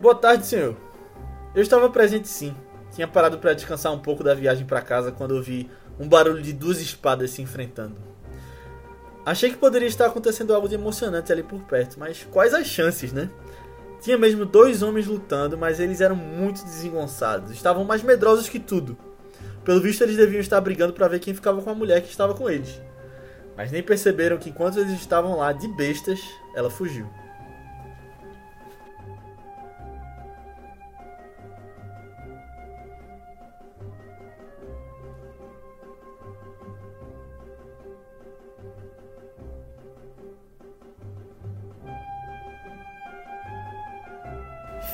Boa tarde, senhor. Eu estava presente sim. Tinha parado para descansar um pouco da viagem para casa quando ouvi um barulho de duas espadas se enfrentando. Achei que poderia estar acontecendo algo de emocionante ali por perto, mas quais as chances, né? Tinha mesmo dois homens lutando, mas eles eram muito desengonçados, estavam mais medrosos que tudo. Pelo visto, eles deviam estar brigando para ver quem ficava com a mulher que estava com eles. Mas nem perceberam que enquanto eles estavam lá de bestas, ela fugiu.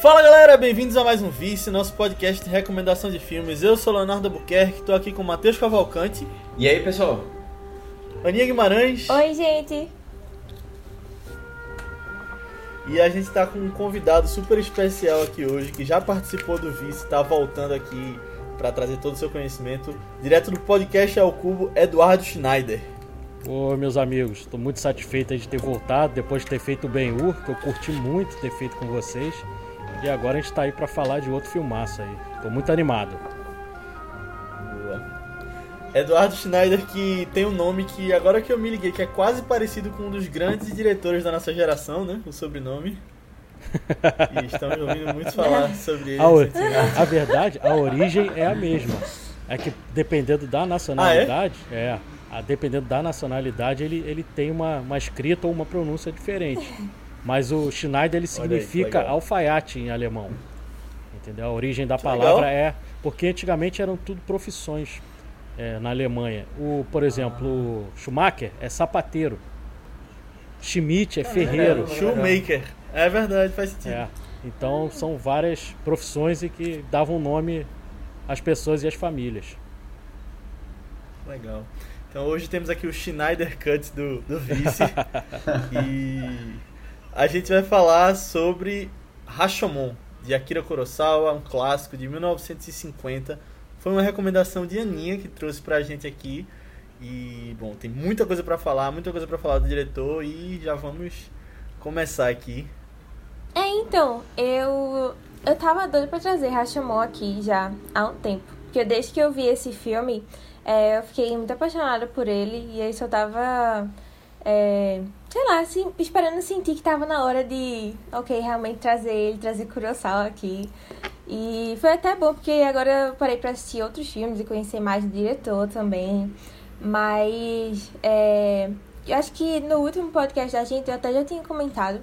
Fala galera, bem-vindos a mais um Vice, nosso podcast de recomendação de filmes. Eu sou Leonardo Albuquerque, estou aqui com o Matheus Cavalcante. E aí pessoal? Aninha Guimarães. Oi, gente. E a gente está com um convidado super especial aqui hoje, que já participou do Vice, está voltando aqui para trazer todo o seu conhecimento, direto do podcast ao Cubo, Eduardo Schneider. Oi, meus amigos, estou muito satisfeito de ter voltado depois de ter feito o Ben-Hur, que eu curti muito ter feito com vocês. E agora a gente tá aí para falar de outro filmaço aí. Tô muito animado. Boa. Eduardo Schneider que tem um nome que agora que eu me liguei que é quase parecido com um dos grandes diretores da nossa geração, né? O sobrenome. E estamos ouvindo muito falar sobre ele. A, a verdade, a origem é a mesma. É que dependendo da nacionalidade, ah, é? é? a, dependendo da nacionalidade, ele, ele tem uma, uma escrita ou uma pronúncia diferente. Mas o Schneider ele significa aí, alfaiate em alemão. Entendeu? A origem da que palavra legal. é. Porque antigamente eram tudo profissões é, na Alemanha. O, por exemplo, o Schumacher é sapateiro. Schmidt é ferreiro. É, Shoemaker. É verdade, faz sentido. É. Então são várias profissões e que davam nome às pessoas e às famílias. Legal. Então hoje temos aqui o Schneider Cut do, do Vice. e a gente vai falar sobre Rashomon, de Akira Kurosawa, um clássico de 1950. Foi uma recomendação de Aninha que trouxe pra gente aqui. E, bom, tem muita coisa para falar, muita coisa para falar do diretor e já vamos começar aqui. É, então, eu eu tava doido pra trazer Rashomon aqui já há um tempo. Porque desde que eu vi esse filme, é, eu fiquei muito apaixonada por ele e aí só tava é, sei lá, assim, esperando sentir que tava na hora de, ok, realmente trazer ele, trazer Kurosawa aqui. E foi até bom, porque agora eu parei pra assistir outros filmes e conhecer mais o diretor também. Mas é, eu acho que no último podcast da gente eu até já tinha comentado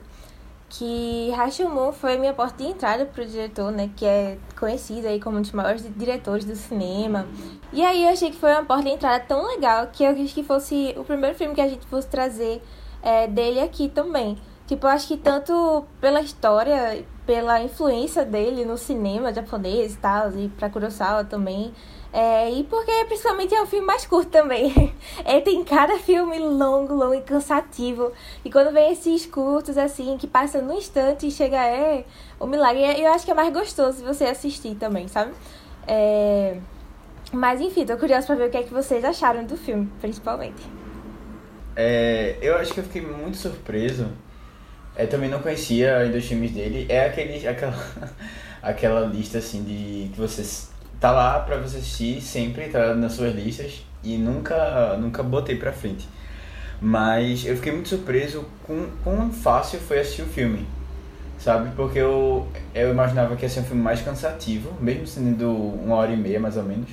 que Rashomon foi minha porta de entrada pro diretor, né, que é conhecido aí como um dos maiores diretores do cinema. E aí eu achei que foi uma porta de entrada tão legal que eu quis que fosse o primeiro filme que a gente fosse trazer é, dele aqui também. Tipo, eu acho que tanto pela história, pela influência dele no cinema japonês e tal, e pra Kurosawa também, é, e porque principalmente é o filme mais curto também. é, tem cada filme longo, longo e cansativo. E quando vem esses curtos, assim, que passa no instante e chega, é o um milagre. Eu acho que é mais gostoso você assistir também, sabe? É... Mas enfim, tô curiosa pra ver o que é que vocês acharam do filme, principalmente. É, eu acho que eu fiquei muito surpreso. Eu também não conhecia ainda os filmes dele. É aquele, aquela, aquela lista assim de que vocês tá lá pra você assistir sempre, tá nas suas listas e nunca, nunca botei pra frente. Mas eu fiquei muito surpreso com quão fácil foi assistir o filme, sabe? Porque eu, eu imaginava que ia ser um filme mais cansativo, mesmo sendo uma hora e meia mais ou menos.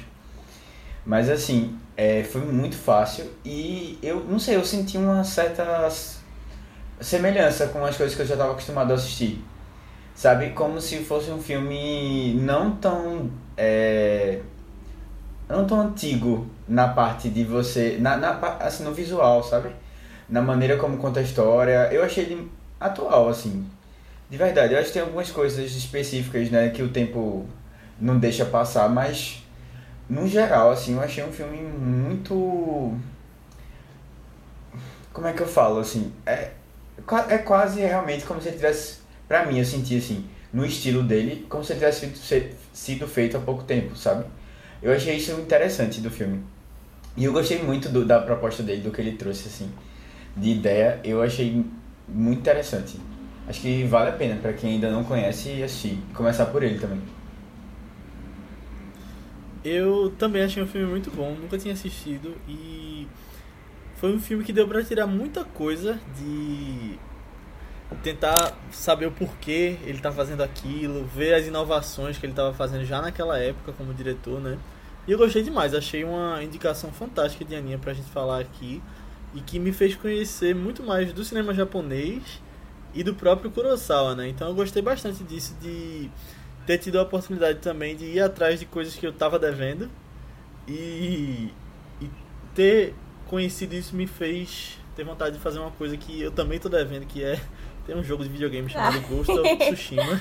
Mas assim, é, foi muito fácil e eu não sei, eu senti uma certa semelhança com as coisas que eu já estava acostumado a assistir. Sabe? Como se fosse um filme não tão. É, não tão antigo na parte de você. Na, na, assim, no visual, sabe? Na maneira como conta a história. Eu achei ele atual, assim. De verdade, eu acho que tem algumas coisas específicas, né, que o tempo não deixa passar, mas no geral, assim, eu achei um filme muito. Como é que eu falo, assim? É, é quase realmente como se ele tivesse Pra mim, eu senti assim, no estilo dele, como se ele tivesse sido feito há pouco tempo, sabe? Eu achei isso interessante do filme. E eu gostei muito do, da proposta dele, do que ele trouxe, assim, de ideia. Eu achei muito interessante. Acho que vale a pena para quem ainda não conhece assistir. Começar por ele também. Eu também achei um filme muito bom, nunca tinha assistido e foi um filme que deu pra tirar muita coisa de tentar saber o porquê ele tá fazendo aquilo, ver as inovações que ele estava fazendo já naquela época como diretor, né? E eu gostei demais, achei uma indicação fantástica de Aninha pra gente falar aqui e que me fez conhecer muito mais do cinema japonês e do próprio Kurosawa, né? Então eu gostei bastante disso de ter tido a oportunidade também de ir atrás de coisas que eu estava devendo e, e ter conhecido isso me fez ter vontade de fazer uma coisa que eu também estou devendo, que é ter um jogo de videogame chamado ah. Ghost of Tsushima,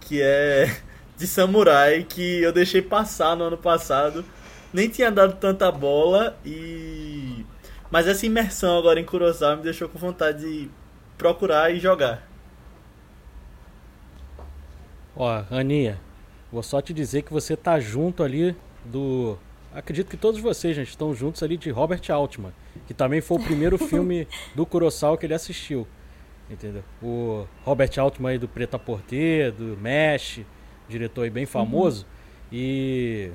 que é de samurai que eu deixei passar no ano passado. Nem tinha dado tanta bola e mas essa imersão agora em Kurosawa me deixou com vontade de procurar e jogar. Ó, Aninha, vou só te dizer que você tá junto ali do. Acredito que todos vocês, gente, estão juntos ali de Robert Altman, que também foi o primeiro filme do Kurosawa que ele assistiu. Entendeu? O Robert Altman aí do Preta Porter, do Mesh, diretor aí bem famoso. Uhum. E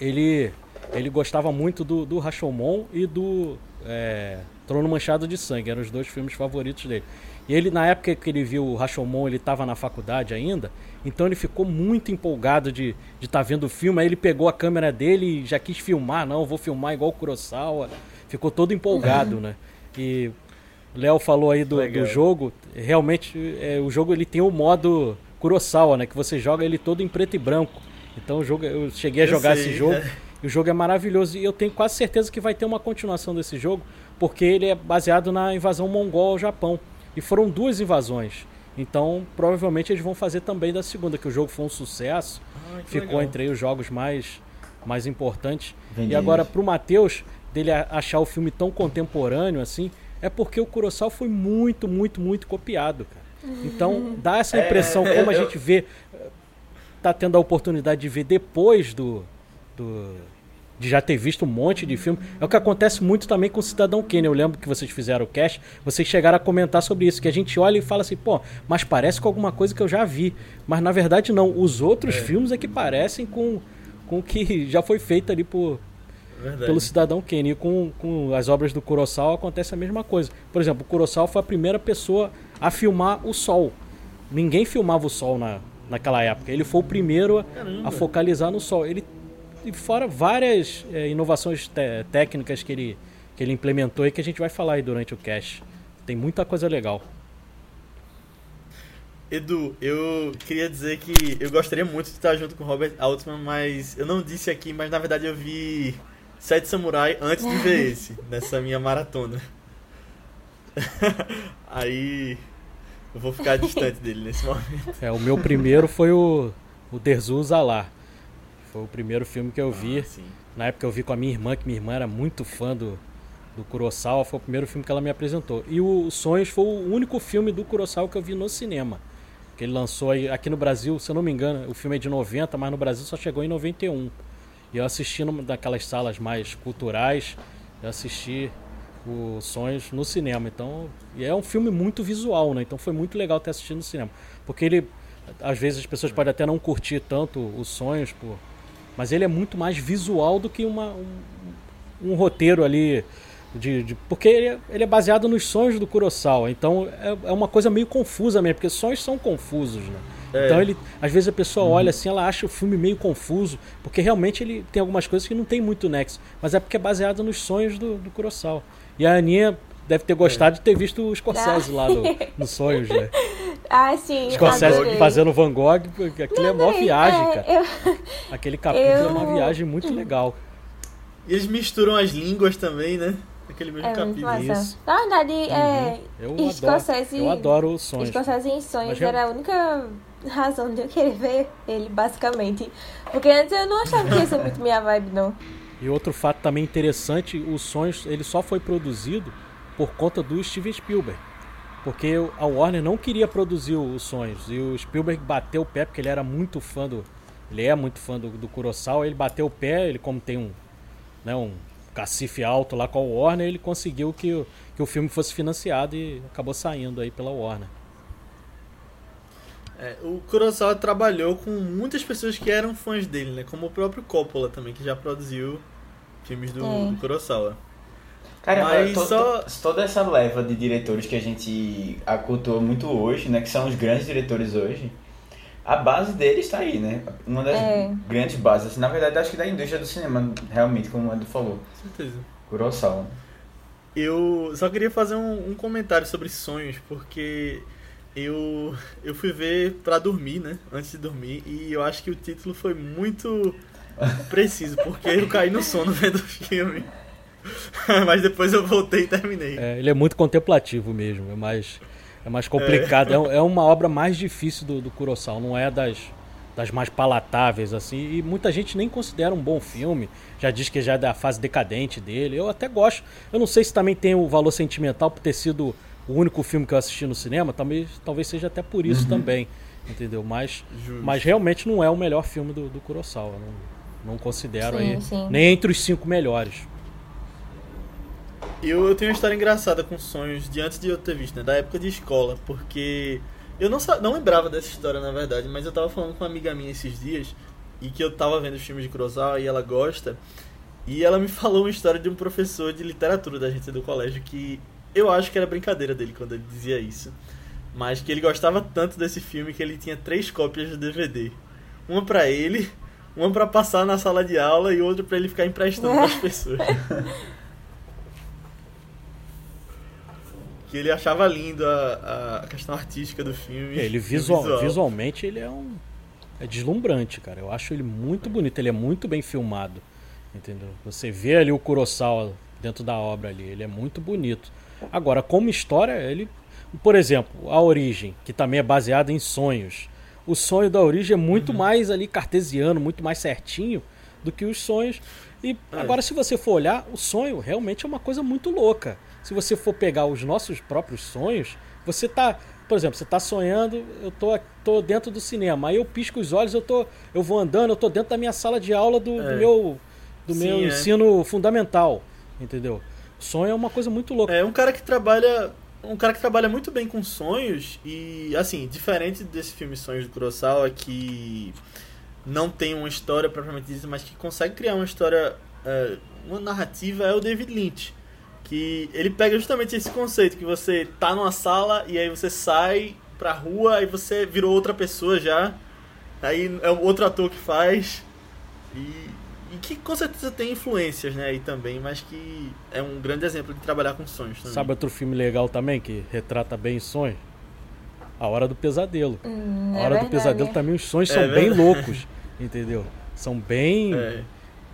ele ele gostava muito do, do Rashomon e do é, Trono Manchado de Sangue, eram os dois filmes favoritos dele. E ele, na época que ele viu o Rashomon, ele estava na faculdade ainda, então ele ficou muito empolgado de estar tá vendo o filme. Aí ele pegou a câmera dele e já quis filmar, não, vou filmar igual o Kurosawa. Ficou todo empolgado, né? E o Léo falou aí do, do jogo, realmente é, o jogo ele tem o modo Kurosawa, né? Que você joga ele todo em preto e branco. Então o jogo, eu cheguei a jogar esse jogo é. e o jogo é maravilhoso. E eu tenho quase certeza que vai ter uma continuação desse jogo, porque ele é baseado na invasão mongol ao Japão. E foram duas invasões. Então, provavelmente eles vão fazer também da segunda, que o jogo foi um sucesso. Ah, ficou legal. entre os jogos mais, mais importantes. E agora, pro Matheus, dele achar o filme tão contemporâneo assim, é porque o Kurosawa foi muito, muito, muito copiado, cara. Então, dá essa é, impressão, é, como a gente vê, tá tendo a oportunidade de ver depois do, do de já ter visto um monte de filme. É o que acontece muito também com o Cidadão Kane. Eu lembro que vocês fizeram o cast, vocês chegaram a comentar sobre isso, que a gente olha e fala assim, pô, mas parece com alguma coisa que eu já vi. Mas na verdade não, os outros é. filmes é que parecem com com o que já foi feito ali por, pelo Cidadão Kane. E com, com as obras do Kurosawa acontece a mesma coisa. Por exemplo, o Kurosawa foi a primeira pessoa a filmar o Sol. Ninguém filmava o Sol na, naquela época. Ele foi o primeiro a, a focalizar no Sol. Ele e fora várias é, inovações técnicas que ele, que ele implementou e que a gente vai falar aí durante o cast. Tem muita coisa legal. Edu, eu queria dizer que eu gostaria muito de estar junto com o Robert Altman, mas eu não disse aqui, mas na verdade eu vi Sete Samurai antes de ver esse, nessa minha maratona. Aí eu vou ficar distante dele nesse momento. É, o meu primeiro foi o, o Derzu Zalar. Foi o primeiro filme que eu vi. Ah, Na época eu vi com a minha irmã, que minha irmã era muito fã do, do Kurosawa. Foi o primeiro filme que ela me apresentou. E o Sonhos foi o único filme do Kurosawa que eu vi no cinema. Que ele lançou aí, aqui no Brasil, se eu não me engano, o filme é de 90, mas no Brasil só chegou em 91. E eu assisti numa daquelas salas mais culturais, eu assisti o Sonhos no cinema. Então, e é um filme muito visual, né? Então foi muito legal ter assistido no cinema. Porque ele, às vezes as pessoas podem até não curtir tanto os Sonhos por mas ele é muito mais visual do que uma, um, um roteiro ali. De, de, porque ele é, ele é, baseado nos sonhos do Kurosawa. Então é, é, uma coisa meio confusa mesmo, porque sonhos são confusos, né? É. Então ele, às vezes a pessoa uhum. olha assim, ela acha o filme meio confuso, porque realmente ele tem algumas coisas que não tem muito nexo, mas é porque é baseado nos sonhos do, do Kurosawa. E a Aninha deve ter gostado é. de ter visto o Scorsese lá no, no Sonhos, né? Ah, sim. Scorsese adorei. fazendo Van Gogh, porque aquilo é uma viagem, é, cara. Eu... Aquele capítulo eu... é uma viagem muito legal. E eles misturam as línguas também, né? Aquele mesmo é, capítulo. Isso. Na verdade, uhum. é, eu, Scorsese, adoro, eu adoro o Sonhos. Scorsese em Sonhos era a única razão de eu querer ver ele, basicamente. Porque antes eu não achava que ia ser muito minha vibe, não. E outro fato também interessante, o Sonhos, ele só foi produzido por conta do Steven Spielberg. Porque a Warner não queria produzir os sonhos. E o Spielberg bateu o pé, porque ele era muito fã do. Ele é muito fã do, do Kurosawa. Ele bateu o pé, ele, como tem um. Né, um cacife alto lá com a Warner, ele conseguiu que, que o filme fosse financiado e acabou saindo aí pela Warner. É, o Kurosawa trabalhou com muitas pessoas que eram fãs dele, né? Como o próprio Coppola também, que já produziu filmes do, é. do Kurosawa. Cara, mas to, só... To, toda essa leva de diretores que a gente acultua muito hoje, né? Que são os grandes diretores hoje. A base deles está aí, né? Uma das é. grandes bases. Assim, na verdade, acho que da indústria do cinema, realmente, como o Edu falou. Com certeza. Kurosawa. Eu só queria fazer um, um comentário sobre sonhos, porque eu, eu fui ver para dormir, né? Antes de dormir, e eu acho que o título foi muito preciso, porque eu caí no sono vendo o filme. Mas depois eu voltei e terminei. É, ele é muito contemplativo mesmo, é mais, é mais complicado. É. é, uma obra mais difícil do, do Kurosawa, não é das, das mais palatáveis, assim. E muita gente nem considera um bom filme, já diz que já é da fase decadente dele. Eu até gosto. Eu não sei se também tem o valor sentimental por ter sido o único filme que eu assisti no cinema, talvez, talvez seja até por isso uhum. também, entendeu? Mas, mas realmente não é o melhor filme do, do Kurosawa, não, não considero sim, aí, sim. nem entre os cinco melhores. Eu, eu tenho uma história engraçada com sonhos de antes de eu ter visto, né? Da época de escola, porque eu não, não lembrava dessa história, na verdade, mas eu tava falando com uma amiga minha esses dias e que eu tava vendo os filmes de Kurosawa e ela gosta. E ela me falou uma história de um professor de literatura da gente do colégio que eu acho que era brincadeira dele quando ele dizia isso. Mas que ele gostava tanto desse filme que ele tinha três cópias do DVD. Uma para ele, uma para passar na sala de aula e outra para ele ficar emprestando para as pessoas. que ele achava lindo a, a questão artística do filme. Ele visual, visual. visualmente ele é um é deslumbrante, cara. Eu acho ele muito bonito, ele é muito bem filmado. Entendeu? Você vê ali o Kurosawa dentro da obra ali, ele é muito bonito. Agora, como história, ele. Por exemplo, a origem, que também é baseada em sonhos. O sonho da origem é muito uhum. mais ali cartesiano, muito mais certinho do que os sonhos. E é. agora, se você for olhar, o sonho realmente é uma coisa muito louca. Se você for pegar os nossos próprios sonhos, você tá. Por exemplo, você está sonhando, eu tô, tô dentro do cinema, aí eu pisco os olhos, eu, tô, eu vou andando, eu tô dentro da minha sala de aula do, é. do meu, do Sim, meu é. ensino fundamental, entendeu? Sonho é uma coisa muito louca. É um cara que trabalha. Um cara que trabalha muito bem com sonhos e, assim, diferente desse filme Sonhos do Kurosawa, que não tem uma história propriamente dita, mas que consegue criar uma história, é, uma narrativa, é o David Lynch. Que ele pega justamente esse conceito, que você tá numa sala e aí você sai pra rua e você virou outra pessoa já. Aí é outro ator que faz. E e que com certeza tem influências, né, aí também, mas que é um grande exemplo de trabalhar com sonhos também. Sabe outro filme legal também que retrata bem sonhos? A Hora do Pesadelo. Hum, a Hora é do Pesadelo também os sonhos é são verdade. bem loucos, entendeu? São bem é.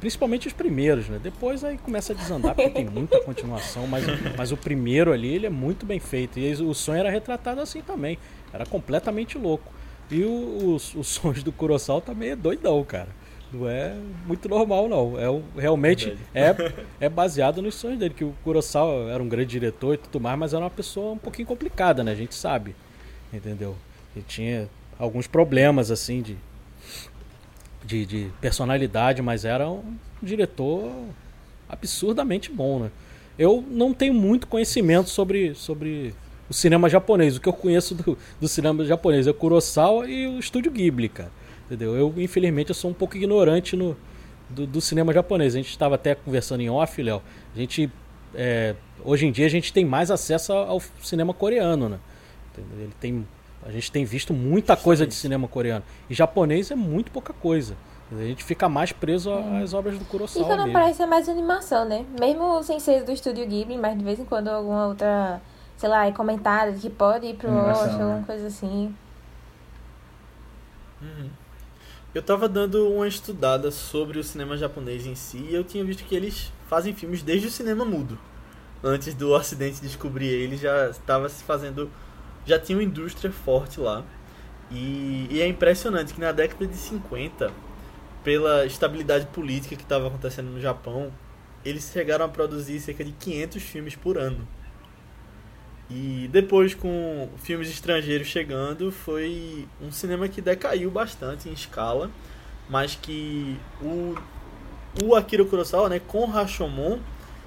Principalmente os primeiros, né? Depois aí começa a desandar, porque tem muita continuação, mas, mas o primeiro ali, ele é muito bem feito. E o sonho era retratado assim também. Era completamente louco. E o, os, os sonhos do Kurosawa também é doidão, cara. Não é muito normal, não. É realmente é, é baseado nos sonhos dele, que o Kurosawa era um grande diretor e tudo mais, mas era uma pessoa um pouquinho complicada, né? A gente sabe. Entendeu? Ele tinha alguns problemas, assim, de, de, de personalidade, mas era um diretor absurdamente bom, né? Eu não tenho muito conhecimento sobre, sobre o cinema japonês. O que eu conheço do, do cinema japonês é o Kurosawa e o Estúdio Ghibli, cara. Entendeu? Eu, infelizmente, eu sou um pouco ignorante no, do, do cinema japonês. A gente estava até conversando em off, Léo. A gente. É, hoje em dia a gente tem mais acesso ao cinema coreano, né? Ele tem, a gente tem visto muita coisa de cinema coreano. E japonês é muito pouca coisa. A gente fica mais preso às obras do Kurosawa. E quando mesmo. aparece é mais animação, né? Mesmo sem ser do estúdio Ghibli, mas de vez em quando alguma outra, sei lá, é comentário que pode ir pro Oscar, né? alguma coisa assim. Uhum. Eu tava dando uma estudada sobre o cinema japonês em si e eu tinha visto que eles fazem filmes desde o cinema mudo. Antes do Ocidente descobrir eles, já estava se fazendo. Já tinha uma indústria forte lá. E, e é impressionante que na década de 50, pela estabilidade política que estava acontecendo no Japão, eles chegaram a produzir cerca de 500 filmes por ano. E depois, com filmes estrangeiros chegando, foi um cinema que decaiu bastante em escala, mas que o, o Akira Kurosawa, né, com Rashomon,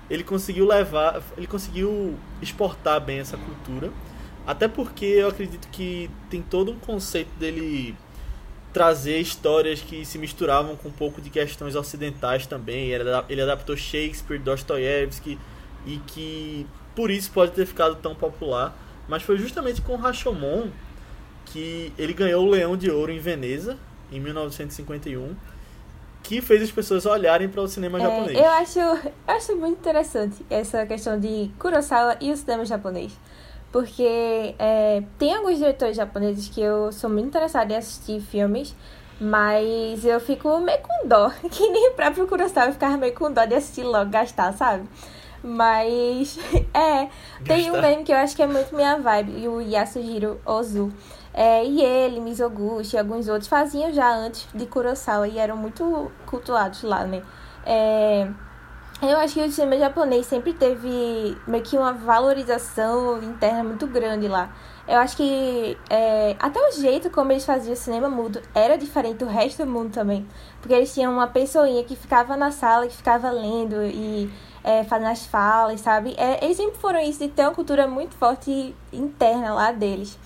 ele conseguiu levar, ele conseguiu exportar bem essa cultura, Até porque eu acredito que tem todo um conceito dele trazer histórias que se misturavam com um pouco de questões ocidentais também. Ele adaptou Shakespeare, Dostoiévski e que por isso pode ter ficado tão popular. Mas foi justamente com Rashomon que ele ganhou o Leão de Ouro em Veneza em 1951, que fez as pessoas olharem para o cinema é, japonês. Eu acho, eu acho muito interessante essa questão de Kurosawa e o cinema japonês. Porque é, tem alguns diretores japoneses que eu sou muito interessada em assistir filmes, mas eu fico meio com dó. Que nem o próprio Kurosawa ficava meio com dó de assistir logo, gastar, sabe? Mas, é, tem um meme que eu acho que é muito minha vibe, o Yasujiro Ozu. É, e ele, Mizoguchi e alguns outros faziam já antes de Kurosawa e eram muito cultuados lá, né? É, eu acho que o cinema japonês sempre teve meio que uma valorização interna muito grande lá. Eu acho que é, até o jeito como eles faziam o cinema mudo era diferente do resto do mundo também. Porque eles tinham uma pessoinha que ficava na sala, que ficava lendo e é, fazendo as falas, sabe? É, eles sempre foram isso, de ter uma cultura muito forte interna lá deles.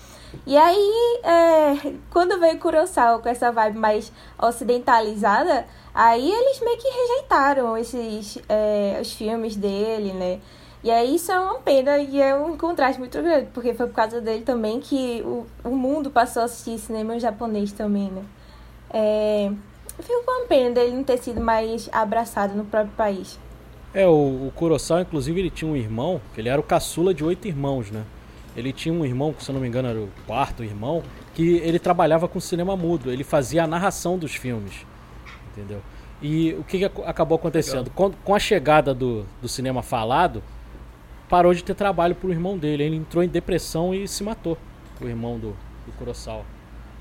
E aí, é, quando veio Kurosawa com essa vibe mais ocidentalizada, aí eles meio que rejeitaram esses é, os filmes dele, né? E aí isso é uma pena e é um contraste muito grande, porque foi por causa dele também que o, o mundo passou a assistir cinema japonês também, né? É, fico com uma pena dele não ter sido mais abraçado no próprio país. É, o, o Kurosawa, inclusive, ele tinha um irmão, que ele era o caçula de oito irmãos, né? Ele tinha um irmão, que se eu não me engano era o quarto irmão, que ele trabalhava com cinema mudo. Ele fazia a narração dos filmes. Entendeu? E o que, que acabou acontecendo? Com, com, a chegada do, do cinema falado, parou de ter trabalho pro irmão dele. Ele entrou em depressão e se matou. O irmão do, do Kurosawa.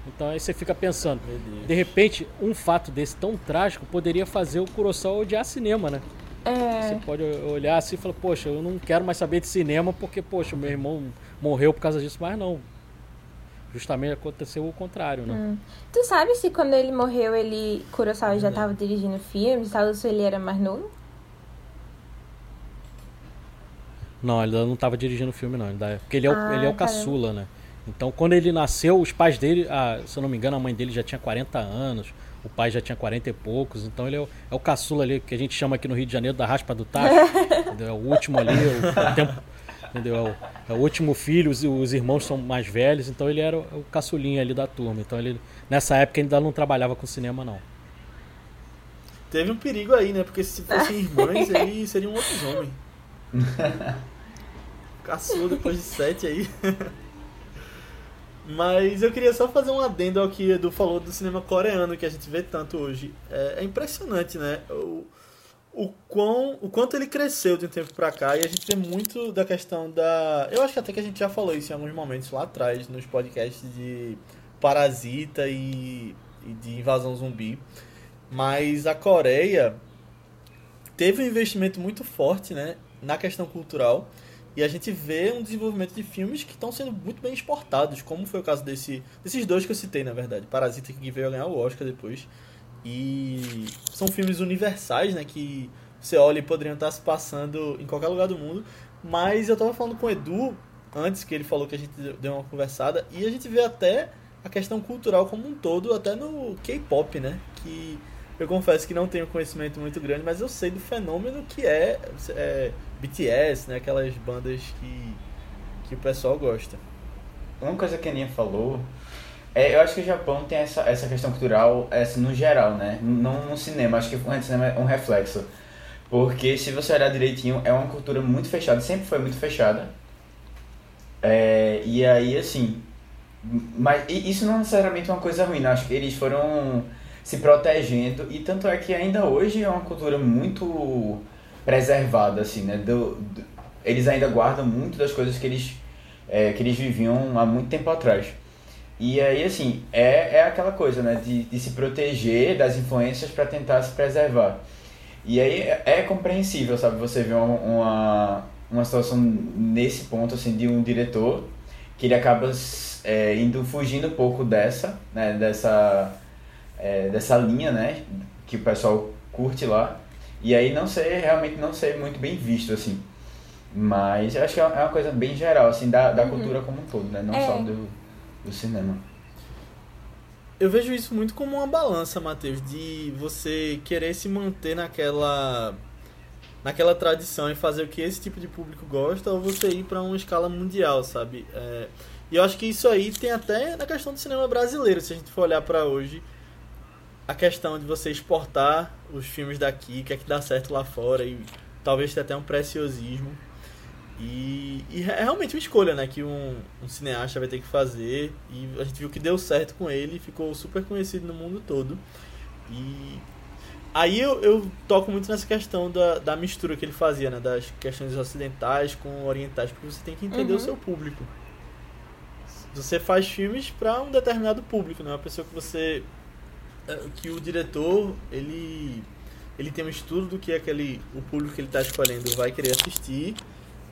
Então aí você fica pensando, de repente, um fato desse tão trágico poderia fazer o Kurosawa odiar cinema, né? É. Você pode olhar assim e falar, poxa, eu não quero mais saber de cinema porque, poxa, meu irmão morreu por causa disso, mas não. Justamente aconteceu o contrário, né? Hum. Tu sabe se quando ele morreu, ele. Kurosawa já estava dirigindo filmes, ou se ele era mais novo? Não, ele não estava dirigindo filme, não. Porque ele é o, ah, ele é o caçula, né? Então, quando ele nasceu, os pais dele, ah, se eu não me engano, a mãe dele já tinha 40 anos, o pai já tinha 40 e poucos. Então, ele é o, é o caçula ali, que a gente chama aqui no Rio de Janeiro da raspa do tacho. é o último ali, o, o tempo entendeu? É o, é o último filho, os, os, irmãos são mais velhos, então ele era o, o caçulinha ali da turma. Então ele, nessa época, ainda não trabalhava com cinema, não. Teve um perigo aí, né? Porque se fossem irmãs, ele seria um lobisomem. Caçou depois de sete aí. Mas eu queria só fazer um adendo ao que Edu falou do cinema coreano, que a gente vê tanto hoje. É, é impressionante, né? O, o, quão, o quanto ele cresceu de um tempo pra cá e a gente vê muito da questão da. Eu acho que até que a gente já falou isso em alguns momentos lá atrás, nos podcasts de Parasita e, e de Invasão Zumbi. Mas a Coreia teve um investimento muito forte né, na questão cultural e a gente vê um desenvolvimento de filmes que estão sendo muito bem exportados, como foi o caso desse, desses dois que eu citei, na verdade. Parasita, que veio a ganhar o Oscar depois, e são filmes universais, né? Que você olha e poderiam estar se passando em qualquer lugar do mundo. Mas eu tava falando com o Edu antes, que ele falou que a gente deu uma conversada, e a gente vê até a questão cultural como um todo, até no K-pop, né? Que eu confesso que não tenho conhecimento muito grande, mas eu sei do fenômeno que é, é BTS, né? Aquelas bandas que, que o pessoal gosta. Uma coisa que a Aninha falou é, eu acho que o Japão tem essa, essa questão cultural essa, no geral, né? Não no cinema, acho que o cinema é um reflexo. Porque se você olhar direitinho, é uma cultura muito fechada, sempre foi muito fechada. É, e aí, assim. Mas isso não é necessariamente uma coisa ruim, né? acho que eles foram se protegendo. E tanto é que ainda hoje é uma cultura muito preservada, assim, né? Do, do eles ainda guardam muito das coisas que eles, é, que eles viviam há muito tempo atrás. E aí, assim, é, é aquela coisa, né? De, de se proteger das influências para tentar se preservar. E aí é, é compreensível, sabe? Você ver uma, uma, uma situação nesse ponto, assim, de um diretor que ele acaba é, indo fugindo um pouco dessa, né? Dessa, é, dessa linha, né? Que o pessoal curte lá. E aí não ser, realmente não ser muito bem visto, assim. Mas eu acho que é uma coisa bem geral, assim, da, da uhum. cultura como um todo, né? Não é. só do, do cinema. Eu vejo isso muito como uma balança, Matheus, de você querer se manter naquela naquela tradição e fazer o que esse tipo de público gosta ou você ir para uma escala mundial, sabe? É, e eu acho que isso aí tem até na questão do cinema brasileiro, se a gente for olhar para hoje, a questão de você exportar os filmes daqui, que é que dá certo lá fora e talvez tenha até um preciosismo. E, e, é realmente uma escolha, né, que um, um, cineasta vai ter que fazer. E a gente viu que deu certo com ele, ficou super conhecido no mundo todo. E aí eu, eu toco muito nessa questão da, da mistura que ele fazia, né, das questões ocidentais com orientais, porque você tem que entender uhum. o seu público. Você faz filmes para um determinado público, não é uma pessoa que você é, que o diretor ele ele tem um estudo do que aquele o público que ele está escolhendo vai querer assistir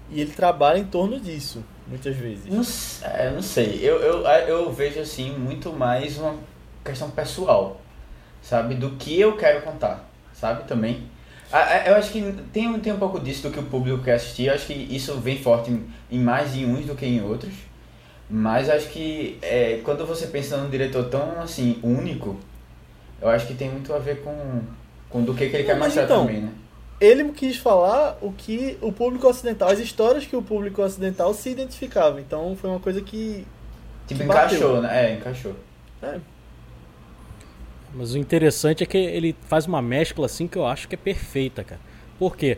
e ele trabalha em torno disso, muitas vezes. Não, é, não sei, eu, eu, eu vejo assim muito mais uma questão pessoal, sabe? Do que eu quero contar, sabe? Também. Eu acho que tem, tem um pouco disso do que o público quer assistir, eu acho que isso vem forte em, em mais em uns do que em outros. Mas acho que é, quando você pensa num diretor tão assim, único, eu acho que tem muito a ver com, com do que, que ele quer mostrar então, também, né? Ele quis falar o que o público ocidental, as histórias que o público ocidental se identificava. Então foi uma coisa que. Tipo, que encaixou, né? É, encaixou. É. Mas o interessante é que ele faz uma mescla assim que eu acho que é perfeita, cara. Por quê?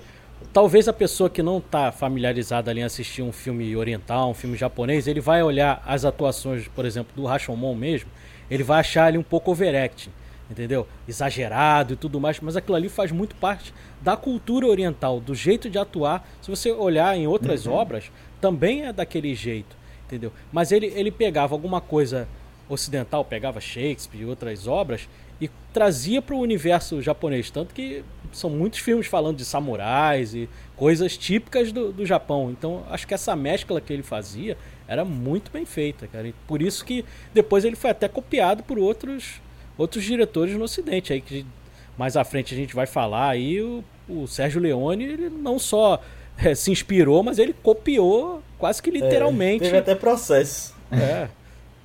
Talvez a pessoa que não está familiarizada ali em assistir um filme oriental, um filme japonês, ele vai olhar as atuações, por exemplo, do Rashomon mesmo, ele vai achar ali um pouco overacting entendeu? Exagerado e tudo mais, mas aquilo ali faz muito parte da cultura oriental, do jeito de atuar. Se você olhar em outras uhum. obras, também é daquele jeito, entendeu? Mas ele, ele pegava alguma coisa ocidental, pegava Shakespeare e outras obras e trazia para o universo japonês, tanto que são muitos filmes falando de samurais e coisas típicas do, do Japão. Então, acho que essa mescla que ele fazia era muito bem feita, cara. E por isso que depois ele foi até copiado por outros outros diretores no Ocidente aí que mais à frente a gente vai falar aí o, o Sérgio Leone ele não só é, se inspirou mas ele copiou quase que literalmente. é, teve até processo. É,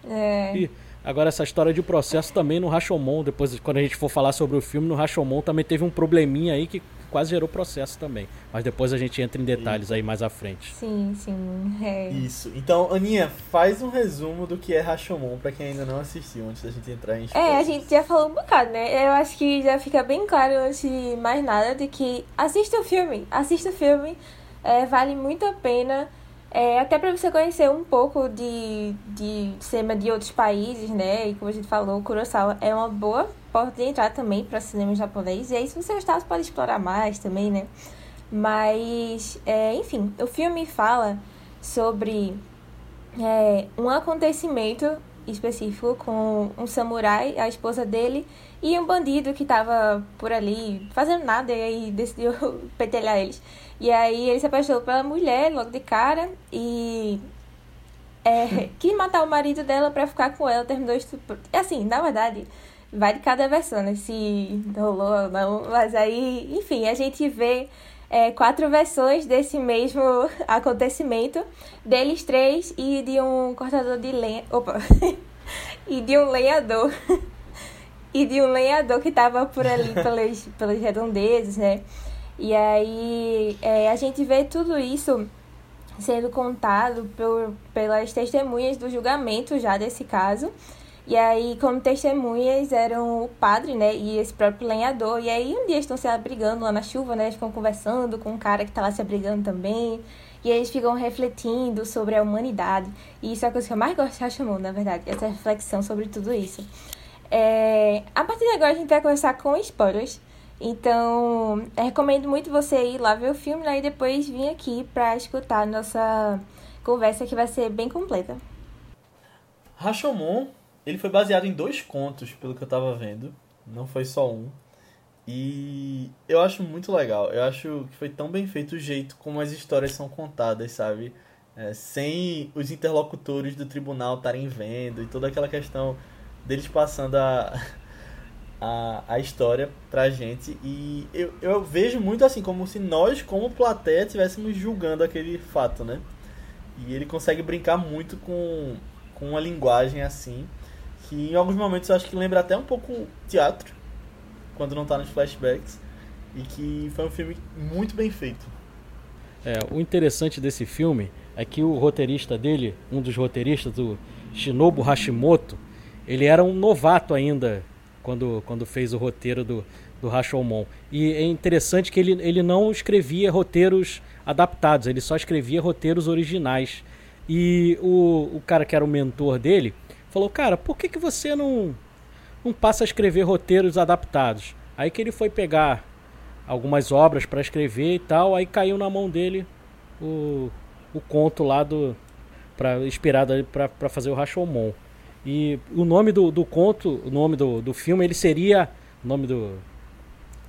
é. E, Agora, essa história de processo também no Rashomon, depois, quando a gente for falar sobre o filme, no Rashomon também teve um probleminha aí que quase gerou processo também. Mas depois a gente entra em detalhes aí mais à frente. Sim, sim. É. Isso. Então, Aninha, faz um resumo do que é Rashomon para quem ainda não assistiu, antes da gente entrar em É, a gente já falou um bocado, né? Eu acho que já fica bem claro, antes de mais nada, de que assista o filme. Assista o filme. É, vale muito a pena. É, até para você conhecer um pouco de, de cinema de outros países, né? E como a gente falou, Kurosawa é uma boa porta de entrada também para cinema japonês. E aí, se você gostar, você pode explorar mais também, né? Mas, é, enfim, o filme fala sobre é, um acontecimento específico com um samurai, a esposa dele, e um bandido que tava por ali fazendo nada e aí decidiu petelhar eles. E aí ele se apaixonou pela mulher logo de cara e é, quis matar o marido dela para ficar com ela, terminou estupro. Assim, na verdade, vai de cada versão, né? Se rolou ou não. Mas aí, enfim, a gente vê é, quatro versões desse mesmo acontecimento. Deles três e de um cortador de lenha. Opa! e de um lenhador. e de um lenhador que tava por ali pelas, pelas redondezas, né? E aí é, a gente vê tudo isso sendo contado por, pelas testemunhas do julgamento já desse caso. E aí, como testemunhas, eram o padre, né, e esse próprio lenhador. E aí, um dia estão se abrigando lá na chuva, né, eles ficam conversando com um cara que tá lá se abrigando também. E eles ficam refletindo sobre a humanidade. E isso é a coisa que eu mais gosto de chamou, na verdade, essa reflexão sobre tudo isso. É... A partir de agora, a gente vai começar com spoilers. Então, recomendo muito você ir lá ver o filme né, e depois vir aqui para escutar a nossa conversa que vai ser bem completa. Rashomon, ele foi baseado em dois contos, pelo que eu tava vendo. Não foi só um. E eu acho muito legal. Eu acho que foi tão bem feito o jeito como as histórias são contadas, sabe? É, sem os interlocutores do tribunal estarem vendo e toda aquela questão deles passando a a, a história pra gente. E eu, eu vejo muito assim, como se nós, como plateia, estivéssemos julgando aquele fato, né? E ele consegue brincar muito com, com uma linguagem assim, que em alguns momentos eu acho que lembra até um pouco teatro, quando não tá nos flashbacks. E que foi um filme muito bem feito. É, o interessante desse filme é que o roteirista dele, um dos roteiristas, o Shinobu Hashimoto, ele era um novato ainda quando, quando fez o roteiro do, do Rashomon. E é interessante que ele, ele não escrevia roteiros adaptados, ele só escrevia roteiros originais. E o, o cara que era o mentor dele falou: Cara, por que, que você não, não passa a escrever roteiros adaptados? Aí que ele foi pegar algumas obras para escrever e tal, aí caiu na mão dele o, o conto lá do. Pra, inspirado para fazer o Rashomon. E o nome do, do conto, o nome do, do filme, ele seria. O nome do,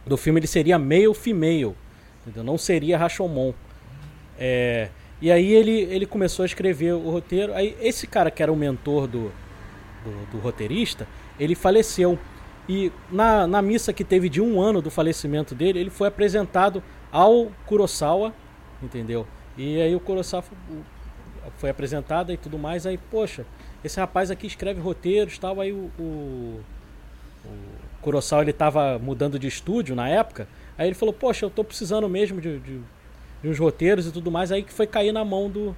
do filme ele seria Male Female. Entendeu? Não seria Rashomon. É, e aí ele, ele começou a escrever o roteiro. Aí esse cara que era o mentor do, do, do roteirista, ele faleceu. E na, na missa que teve de um ano do falecimento dele, ele foi apresentado ao Kurosawa, entendeu? E aí o Kurosawa foi apresentado e tudo mais. Aí, poxa, esse rapaz aqui escreve roteiros tal. Aí o, o, o Kurosawa ele tava mudando de estúdio na época. Aí ele falou, poxa, eu tô precisando mesmo de, de, de uns roteiros e tudo mais. Aí que foi cair na mão do,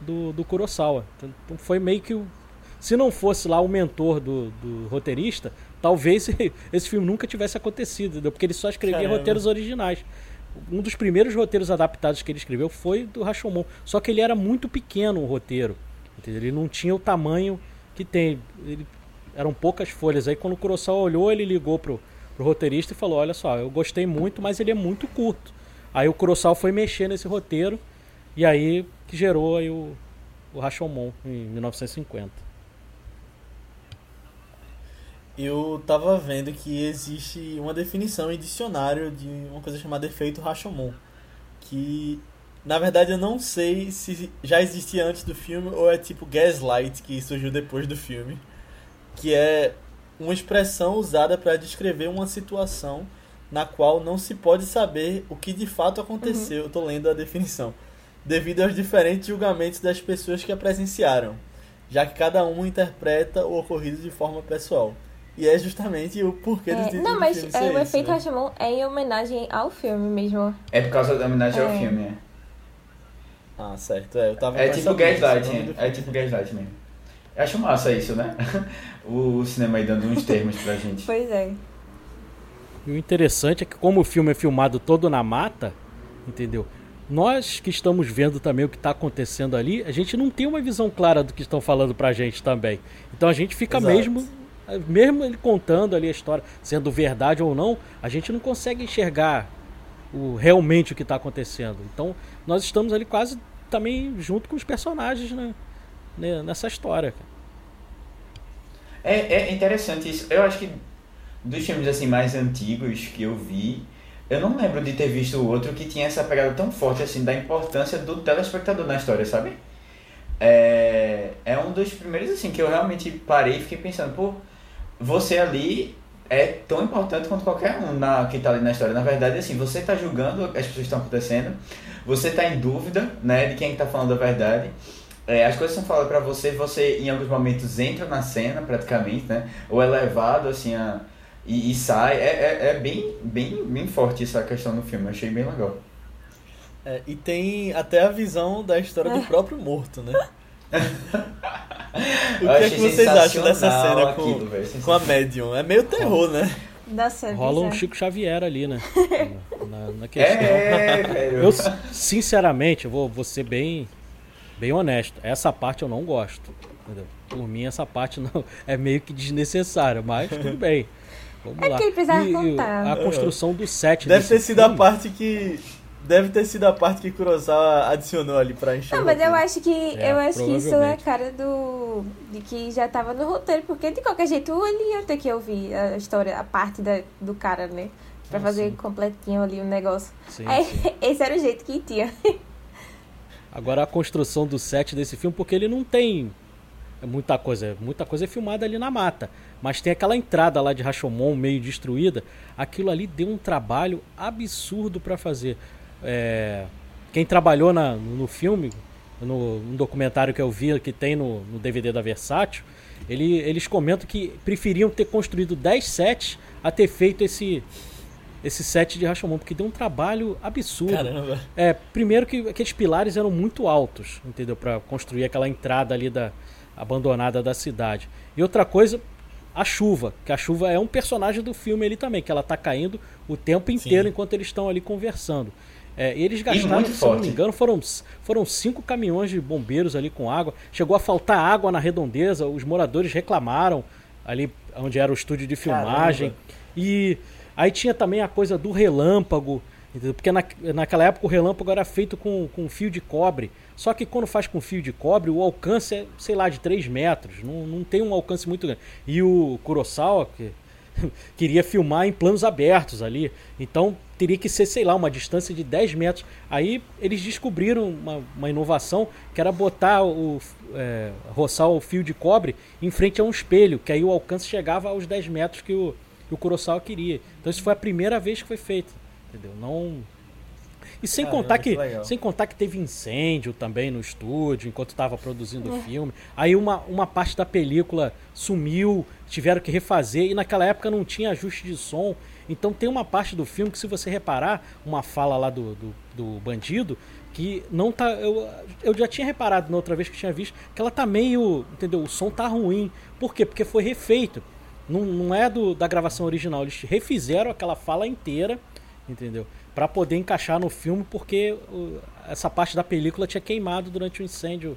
do, do Kurosawa. Então foi meio que. Se não fosse lá o mentor do, do roteirista, talvez esse filme nunca tivesse acontecido, entendeu? porque ele só escrevia Caramba. roteiros originais. Um dos primeiros roteiros adaptados que ele escreveu foi do Rashomon. Só que ele era muito pequeno o roteiro. Entendeu? Ele não tinha o tamanho que tem. Ele, eram poucas folhas. Aí quando o Kurosawa olhou, ele ligou pro, pro roteirista e falou: Olha só, eu gostei muito, mas ele é muito curto. Aí o Kurosawa foi mexer nesse roteiro e aí que gerou aí o, o Rashomon em 1950. Eu tava vendo que existe uma definição em dicionário de uma coisa chamada efeito Rashomon, que na verdade, eu não sei se já existia antes do filme ou é tipo Gaslight, que surgiu depois do filme. Que é uma expressão usada para descrever uma situação na qual não se pode saber o que de fato aconteceu. Uhum. Eu tô lendo a definição. Devido aos diferentes julgamentos das pessoas que a presenciaram, já que cada um interpreta o ocorrido de forma pessoal. E é justamente o porquê é, Não, mas é, o efeito né? Rashomon é em homenagem ao filme mesmo. É por causa da homenagem é. ao filme, é. Ah, certo. É, eu tava é tipo Gaslight, é tipo Gaslight mesmo. Eu acho massa isso, né? o cinema aí dando uns termos pra gente. Pois é. E o interessante é que como o filme é filmado todo na mata, entendeu? Nós que estamos vendo também o que está acontecendo ali, a gente não tem uma visão clara do que estão falando pra gente também. Então a gente fica Exato. mesmo mesmo ele contando ali a história, sendo verdade ou não, a gente não consegue enxergar o, realmente o que está acontecendo. Então, nós estamos ali quase também junto com os personagens né, né, nessa história. É, é interessante isso. Eu acho que dos filmes assim mais antigos que eu vi, eu não lembro de ter visto outro que tinha essa pegada tão forte assim da importância do telespectador na história, sabe? É, é um dos primeiros assim que eu realmente parei e fiquei pensando, pô, você ali é tão importante quanto qualquer um na, que está ali na história. Na verdade, assim, você está julgando as coisas que estão acontecendo, você está em dúvida né, de quem está falando a verdade. É, as coisas são faladas para você, você em alguns momentos entra na cena praticamente, né? Ou é levado assim a, e, e sai. É, é, é, bem, bem, bem forte essa questão no filme, eu achei bem legal. É, e tem até a visão da história do próprio morto, né? o que é que vocês acham dessa cena com, aquilo, com a Medium? É meio terror, né? Rola um Chico Xavier ali, né? na, na questão. É, eu, sinceramente, eu vou, vou ser bem, bem honesto. Essa parte eu não gosto. Entendeu? Por mim, essa parte não é meio que desnecessária, mas tudo bem. Vamos é lá. Que ele precisava e, contar. A construção do set. Deve ter sido filme, a parte que Deve ter sido a parte que Kurosawa adicionou ali pra encher Não, mas eu acho que é, eu acho que isso é cara do de que já tava no roteiro, porque de qualquer jeito ele ia ter que ouvir a história, a parte da, do cara, né? Pra ah, fazer sim. completinho ali o um negócio. Sim, Aí, sim. esse era o jeito que tinha. Agora a construção do set desse filme, porque ele não tem muita coisa, muita coisa é filmada ali na mata. Mas tem aquela entrada lá de Rashomon meio destruída. Aquilo ali deu um trabalho absurdo para fazer. É, quem trabalhou na, no filme, no, no, documentário que eu vi que tem no, no DVD da Versátil, ele, eles comentam que preferiam ter construído 10 sets a ter feito esse esse set de Rashomon, porque deu um trabalho absurdo. Caramba. É, primeiro que aqueles pilares eram muito altos, entendeu? Para construir aquela entrada ali da abandonada da cidade. E outra coisa, a chuva, que a chuva é um personagem do filme ali também, que ela tá caindo o tempo inteiro Sim. enquanto eles estão ali conversando. É, eles gastaram, se forte. não me engano, foram, foram cinco caminhões de bombeiros ali com água. Chegou a faltar água na redondeza, os moradores reclamaram ali onde era o estúdio de filmagem. Caramba. E aí tinha também a coisa do relâmpago, porque na, naquela época o relâmpago era feito com, com fio de cobre. Só que quando faz com fio de cobre, o alcance é, sei lá, de 3 metros. Não, não tem um alcance muito grande. E o Kurosawa, que queria filmar em planos abertos ali. Então teria que ser, sei lá, uma distância de 10 metros. Aí eles descobriram uma, uma inovação que era botar o. É, roçar o fio de cobre em frente a um espelho, que aí o alcance chegava aos 10 metros que o, que o Kurosawa queria. Então isso foi a primeira vez que foi feito. Entendeu? Não e sem Caramba, contar que, que sem contar que teve incêndio também no estúdio enquanto estava produzindo o é. filme. Aí uma, uma parte da película sumiu, tiveram que refazer e naquela época não tinha ajuste de som. Então tem uma parte do filme que se você reparar, uma fala lá do, do, do bandido, que não tá. Eu, eu já tinha reparado na outra vez que tinha visto que ela tá meio. Entendeu? O som tá ruim. Por quê? Porque foi refeito. Não, não é do, da gravação original. Eles refizeram aquela fala inteira, entendeu? Para poder encaixar no filme, porque essa parte da película tinha queimado durante o incêndio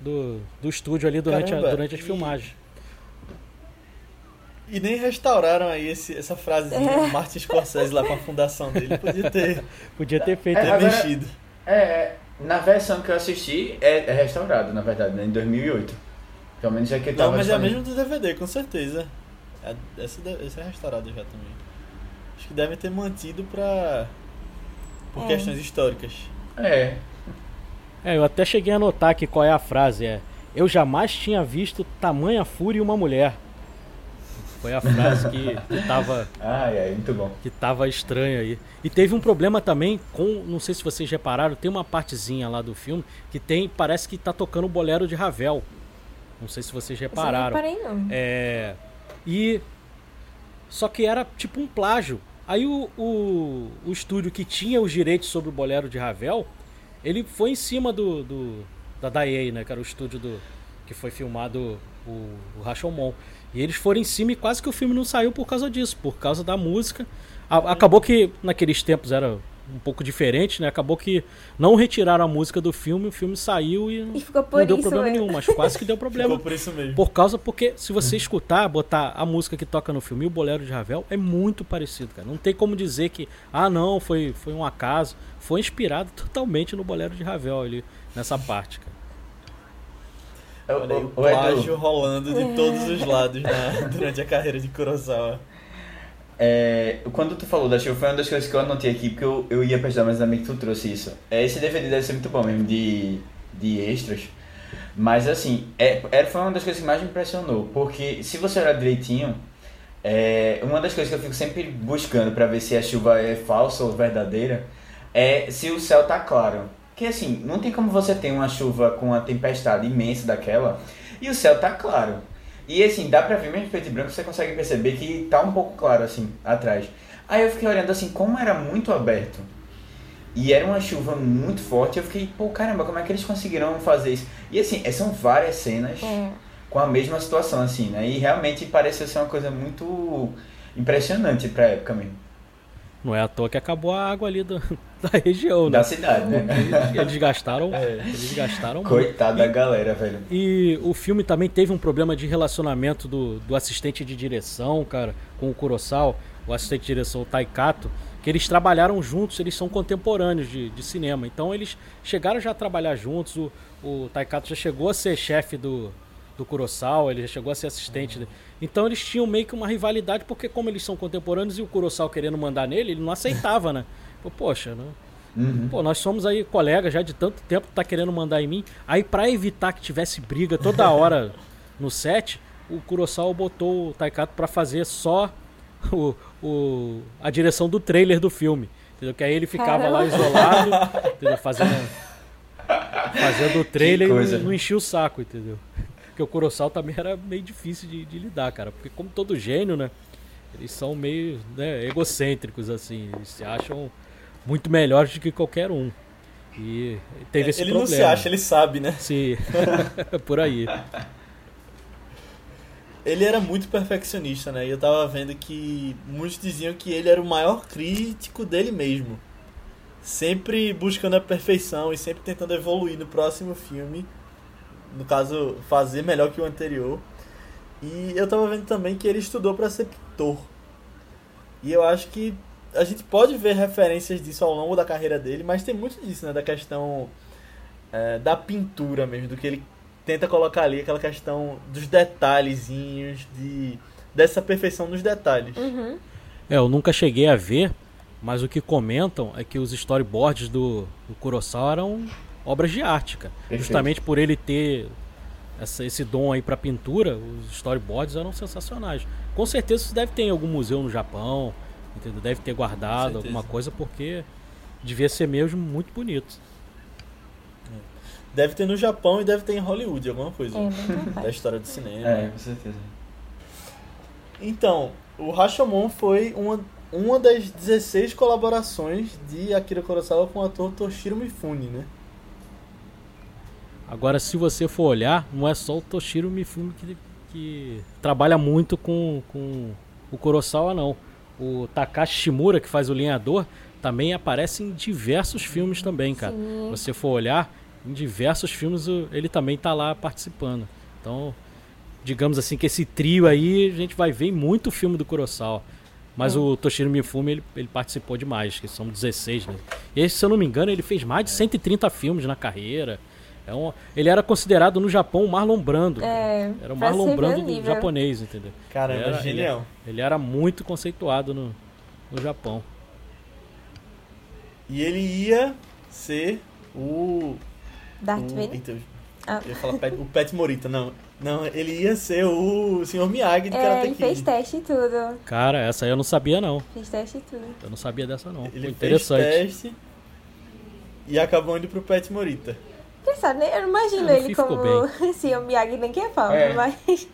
do, do estúdio ali durante, a, durante as e... filmagens. E nem restauraram aí esse, essa frase de é. Martin Scorsese lá com a fundação dele. Podia ter. Podia ter feito. É, mexido. É, é, na versão que eu assisti é, é restaurado, na verdade, né, em 2008. Pelo menos é que Não, mas é a mesma do DVD, com certeza. É, essa, essa é restaurada já também. Acho que devem ter mantido pra. por é. questões históricas. É. É, eu até cheguei a anotar aqui qual é a frase. É. Eu jamais tinha visto tamanha fúria em uma mulher. Foi a frase que, que tava. Ai, ai, muito bom. Que tava estranho aí. E teve um problema também com. Não sei se vocês repararam, tem uma partezinha lá do filme que tem. Parece que tá tocando o bolero de Ravel. Não sei se vocês repararam. Eu não reparei, não. É. E só que era tipo um plágio. Aí o, o, o estúdio que tinha os direitos sobre o Bolero de Ravel, ele foi em cima do, do da Daiei, né? Que era o estúdio do que foi filmado o, o Rashomon. E eles foram em cima e quase que o filme não saiu por causa disso, por causa da música. A, acabou que naqueles tempos era um pouco diferente, né? Acabou que não retiraram a música do filme, o filme saiu e, e não deu problema mesmo. nenhum, mas quase que deu problema. ficou por isso mesmo. Por causa, porque se você escutar, botar a música que toca no filme e o Bolero de Ravel, é muito parecido, cara. Não tem como dizer que, ah, não, foi, foi um acaso. Foi inspirado totalmente no Bolero de Ravel ali, nessa parte, cara. Olha aí, o plágio rolando de todos os lados né, durante a carreira de Kurosawa. É, quando tu falou da chuva, foi uma das coisas que eu anotei aqui, porque eu, eu ia pesquisar, mas também que tu trouxe isso. É, esse DVD deve ser muito bom mesmo, de, de extras. Mas assim, é, foi uma das coisas que mais me impressionou, porque se você olhar direitinho, é, uma das coisas que eu fico sempre buscando para ver se a chuva é falsa ou verdadeira, é se o céu tá claro. Que assim, não tem como você ter uma chuva com uma tempestade imensa daquela e o céu tá claro. E assim, dá pra ver mesmo preto e branco, você consegue perceber que tá um pouco claro assim, atrás. Aí eu fiquei olhando assim, como era muito aberto. E era uma chuva muito forte, eu fiquei, pô, caramba, como é que eles conseguiram fazer isso? E assim, é, são várias cenas é. com a mesma situação, assim, né? E realmente pareceu ser uma coisa muito impressionante pra época mesmo. Não é à toa que acabou a água ali do, da região, né? Da cidade, né? Eles, eles gastaram. É. Eles gastaram Coitada da galera, velho. E o filme também teve um problema de relacionamento do, do assistente de direção, cara, com o Kurosawa, o assistente de direção, o Taikato, que eles trabalharam juntos, eles são contemporâneos de, de cinema. Então eles chegaram já a trabalhar juntos. O, o Taikato já chegou a ser chefe do, do Kurosawa, ele já chegou a ser assistente. Uhum. Então eles tinham meio que uma rivalidade, porque como eles são contemporâneos e o Kurosawa querendo mandar nele, ele não aceitava, né? Poxa, né? Uhum. Pô, nós somos aí colegas já de tanto tempo, tá querendo mandar em mim. Aí para evitar que tivesse briga toda hora no set, o Kurosawa botou o Taikato para fazer só o, o, a direção do trailer do filme. Entendeu? Que aí ele ficava Caramba. lá isolado, entendeu? Fazendo, fazendo o trailer e não enchia o saco, entendeu? Porque o Kurosawa também era meio difícil de, de, lidar, cara. Porque como todo gênio, né? Eles são meio né, egocêntricos, assim. Eles se acham muito melhores do que qualquer um. E teve é, esse ele problema. Ele não se acha, ele sabe, né? Sim, por aí. Ele era muito perfeccionista, né? E eu tava vendo que muitos diziam que ele era o maior crítico dele mesmo. Sempre buscando a perfeição e sempre tentando evoluir no próximo filme. No caso, fazer melhor que o anterior. E eu tava vendo também que ele estudou para ser pintor. E eu acho que a gente pode ver referências disso ao longo da carreira dele, mas tem muito disso, né? Da questão é, da pintura mesmo, do que ele tenta colocar ali, aquela questão dos detalhezinhos, de, dessa perfeição nos detalhes. Uhum. É, eu nunca cheguei a ver, mas o que comentam é que os storyboards do, do Kurosawa eram obras de arte, cara. Justamente por ele ter essa, esse dom aí para pintura, os storyboards eram sensacionais. Com certeza isso deve ter em algum museu no Japão, entendeu? Deve ter guardado alguma coisa porque devia ser mesmo muito bonito. Deve ter no Japão e deve ter em Hollywood, alguma coisa. É, da história do cinema. É, com certeza. Então, o Rashomon foi uma, uma das 16 colaborações de Akira Kurosawa com o ator Toshiro Mifune, né? Agora, se você for olhar, não é só o Toshiro Mifune que, que trabalha muito com, com o Kurosawa, não. O Takashi Shimura, que faz o linhador, também aparece em diversos filmes também, cara. Sim. Você for olhar, em diversos filmes ele também está lá participando. Então, digamos assim que esse trio aí a gente vai ver em muito filme do Kurosawa. Mas é. o Toshiro Mifune, ele, ele participou demais, que são 16, né? E esse, se eu não me engano, ele fez mais de 130 filmes na carreira. É um, ele era considerado no Japão o Marlon Brando. É, era o Marlon Brando do japonês, entendeu? Caramba, ele era, genial. Ele, ele, era muito conceituado no, no Japão. E ele ia ser o. Darth Vader? Então, ah. Eu ia falar o Pet Morita, não. Não, ele ia ser o Sr. Miyagi de é, Karate Kid. ele fez teste e tudo. Cara, essa aí eu não sabia não. Fez teste e tudo. Eu não sabia dessa não. Ele Foi interessante. fez teste e acabou indo pro Pet Morita. Engraçado, né? Eu não imagino ele como Sr. Miyagi nem que é falta, é. mas...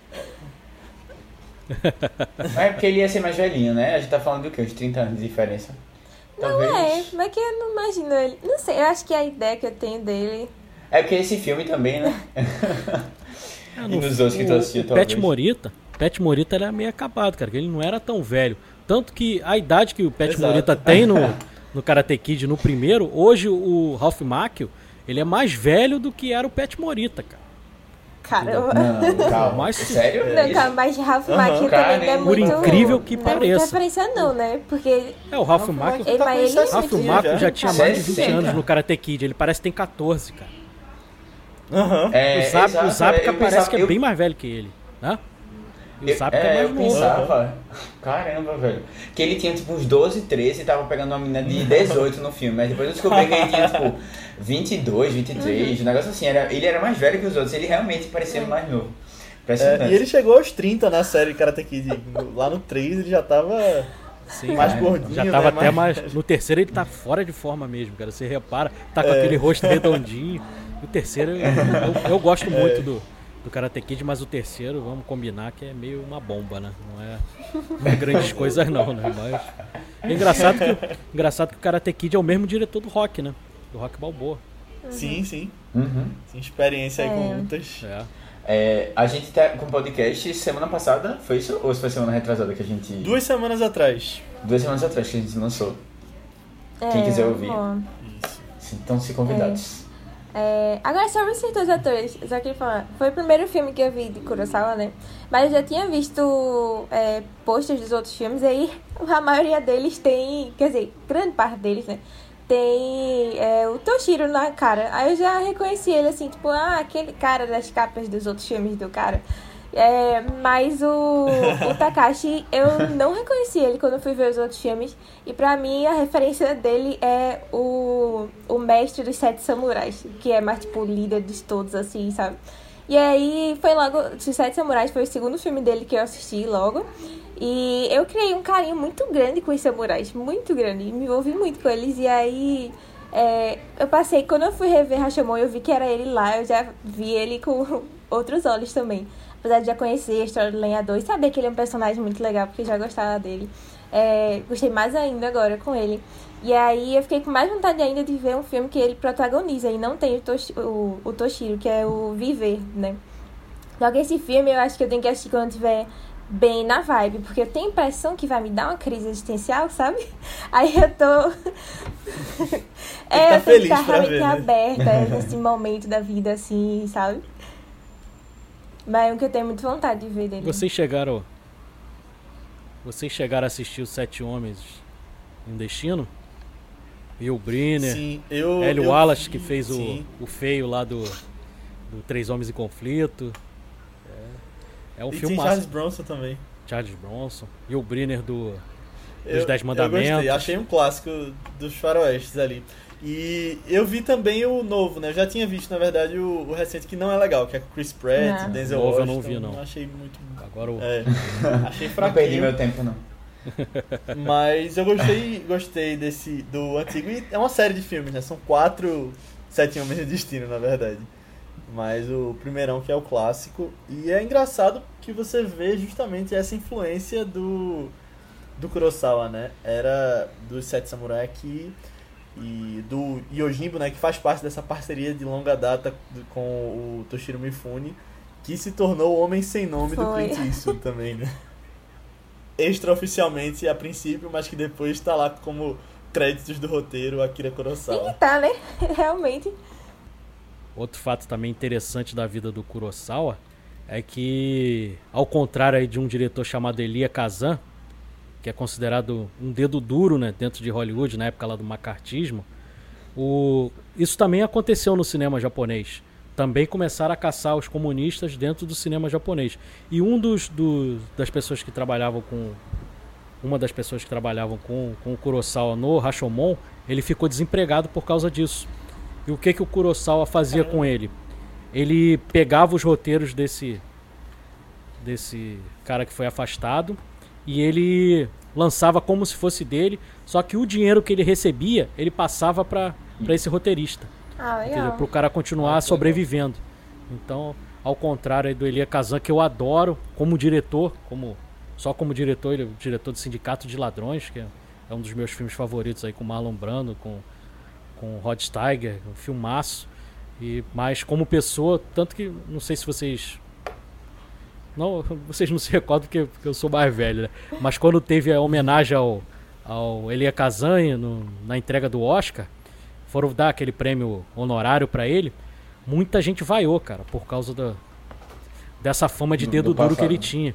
é porque ele ia ser mais velhinho, né? A gente tá falando do quê? Uns 30 anos de diferença? Não Talvez... é, mas que eu não imagino ele. Não sei, eu acho que a ideia que eu tenho dele. É porque esse filme também, né? É, no, e nos outros que tu assistiu, talvez. Pet Morita, Pet Morita era meio acabado, cara, ele não era tão velho. Tanto que a idade que o Pet Exato. Morita tem no, no Karate Kid no primeiro, hoje o Ralph Macchio, ele é mais velho do que era o Pet Morita, cara. Caramba. Não, calma. Mas, Sério? Não, calma, mas Ralph uhum, Macchio também é muito... Por incrível que não pareça. Não é diferença não, né? Porque... É, o Ralph, Macchio... Ele, mas ele Ralph Macchio já tinha mais de 20 anos no Karate Kid. Ele parece que tem 14, cara. Uhum. É, o Zap, exato, o Zapka é, parece pensava, que é eu... bem mais velho que ele, né? E o Zapka é, é mais eu novo. pensava, caramba, velho, que ele tinha tipo uns 12, 13 e tava pegando uma menina de 18 no filme, mas depois eu descobri que ele tinha tipo 22, 23, uhum. um negócio assim, era, ele era mais velho que os outros, ele realmente parecia uhum. mais novo. É, e ele chegou aos 30 na série Karate Kid, lá no 3 ele já tava Sim, mais gordinho, Já tava né? até mais... No terceiro ele tá fora de forma mesmo, cara. Você repara, tá com é. aquele rosto redondinho. O terceiro, eu, eu, eu gosto é. muito do, do Karate Kid, mas o terceiro, vamos combinar que é meio uma bomba, né? Não é, não é grandes coisas não, né? Mas é engraçado que, engraçado que o Karate Kid é o mesmo diretor do Rock, né? Do Rock Balboa. Uhum. Sim, sim. Uhum. Sim, experiência aí com é. muitas. É. É, a gente tá com podcast semana passada, foi isso? Ou foi semana retrasada que a gente. Duas semanas atrás. Duas semanas atrás que a gente lançou. É, Quem quiser ouvir. Então se convidados. É, agora, sobre esses dois atores, só queria falar. Foi o primeiro filme que eu vi de Kurosawa, né? Mas eu já tinha visto é, posters dos outros filmes, aí a maioria deles tem. Quer dizer, grande parte deles, né? Tem é, o Toshiro na cara. Aí eu já reconheci ele assim, tipo, ah, aquele cara das capas dos outros filmes do cara. É, mas o, o Takashi, eu não reconheci ele quando eu fui ver os outros filmes. E pra mim, a referência dele é o, o mestre dos sete samurais, que é mais, tipo, o líder de todos, assim, sabe? E aí foi logo. Os Sete Samurais foi o segundo filme dele que eu assisti logo. E eu criei um carinho muito grande com os samurais, muito grande. Me envolvi muito com eles. E aí é, eu passei, quando eu fui rever Rashomon, eu vi que era ele lá, eu já vi ele com outros olhos também. Apesar de já conhecer a história do lenhador e saber que ele é um personagem muito legal, porque já gostava dele. É, gostei mais ainda agora com ele. E aí eu fiquei com mais vontade ainda de ver um filme que ele protagoniza e não tem o, Toshi, o, o Toshiro, que é o Viver, né? Logo esse filme eu acho que eu tenho que assistir quando tiver bem na vibe, porque eu tenho a impressão que vai me dar uma crise existencial, sabe? Aí eu tô. é, tá eu tenho que estar realmente né? aberta nesse momento da vida, assim, sabe? Mas é um que eu tenho muita vontade de ver dele. Vocês chegaram. Vocês chegaram a assistir os Sete Homens em Destino? Will Briner, Sim, eu. Hélio eu Wallace, que fez o, sim. o feio lá do, do Três Homens em Conflito. É, é um e filme tem massa. Charles Bronson também. Charles Bronson. E o Briner do, dos Eu- Dez Eu Mandamentos. gostei, achei um clássico dos faroestes ali. E eu vi também o novo, né? Eu já tinha visto, na verdade, o, o recente que não é legal, que é com Chris Pratt, Não. Denzel O novo eu Washington. não vi, não. Achei muito. Agora o. É, achei Não perdi fraquinho. meu tempo, não. Mas eu gostei, gostei desse do antigo. E é uma série de filmes, né? São quatro Sete Homens de Destino, na verdade. Mas o primeirão que é o clássico. E é engraçado que você vê justamente essa influência do, do Kurosawa, né? Era dos Sete Samurai aqui e do Yojimbo, né? Que faz parte dessa parceria de longa data do- com o Toshiro Mifune. Que se tornou o Homem Sem Nome do Foi. Clint Eastwood também, né? extraoficialmente a princípio, mas que depois está lá como créditos do roteiro Akira Tem Kurosawa. que tá, né? Realmente. Outro fato também interessante da vida do Kurosawa é que, ao contrário aí de um diretor chamado Elia Kazan, que é considerado um dedo duro né, dentro de Hollywood, na época lá do macartismo, o... isso também aconteceu no cinema japonês. Também começaram a caçar os comunistas dentro do cinema japonês. E um dos, dos- das pessoas que trabalhavam com. Uma das pessoas que trabalhavam com, com o Kurosawa no Rashomon, ele ficou desempregado por causa disso. E o que, que o Kurosawa fazia com ele? Ele pegava os roteiros desse desse cara que foi afastado e ele lançava como se fosse dele, só que o dinheiro que ele recebia, ele passava para esse roteirista, Ah. Para o cara continuar Ah, sobrevivendo. Então, ao contrário do Elia Kazan, que eu adoro como diretor, como só como diretor, ele é diretor do Sindicato de Ladrões, que é, é um dos meus filmes favoritos aí com Marlon Brando, com com Rod Steiger, um filmaço. E mas como pessoa, tanto que não sei se vocês não, vocês não se recordam porque, porque eu sou mais velho, né? Mas quando teve a homenagem ao ao Elia Kazan no- na entrega do Oscar, foram dar aquele prêmio honorário pra ele, muita gente vaiou, cara, por causa da dessa fama de Do- dedo do duro que ele tinha.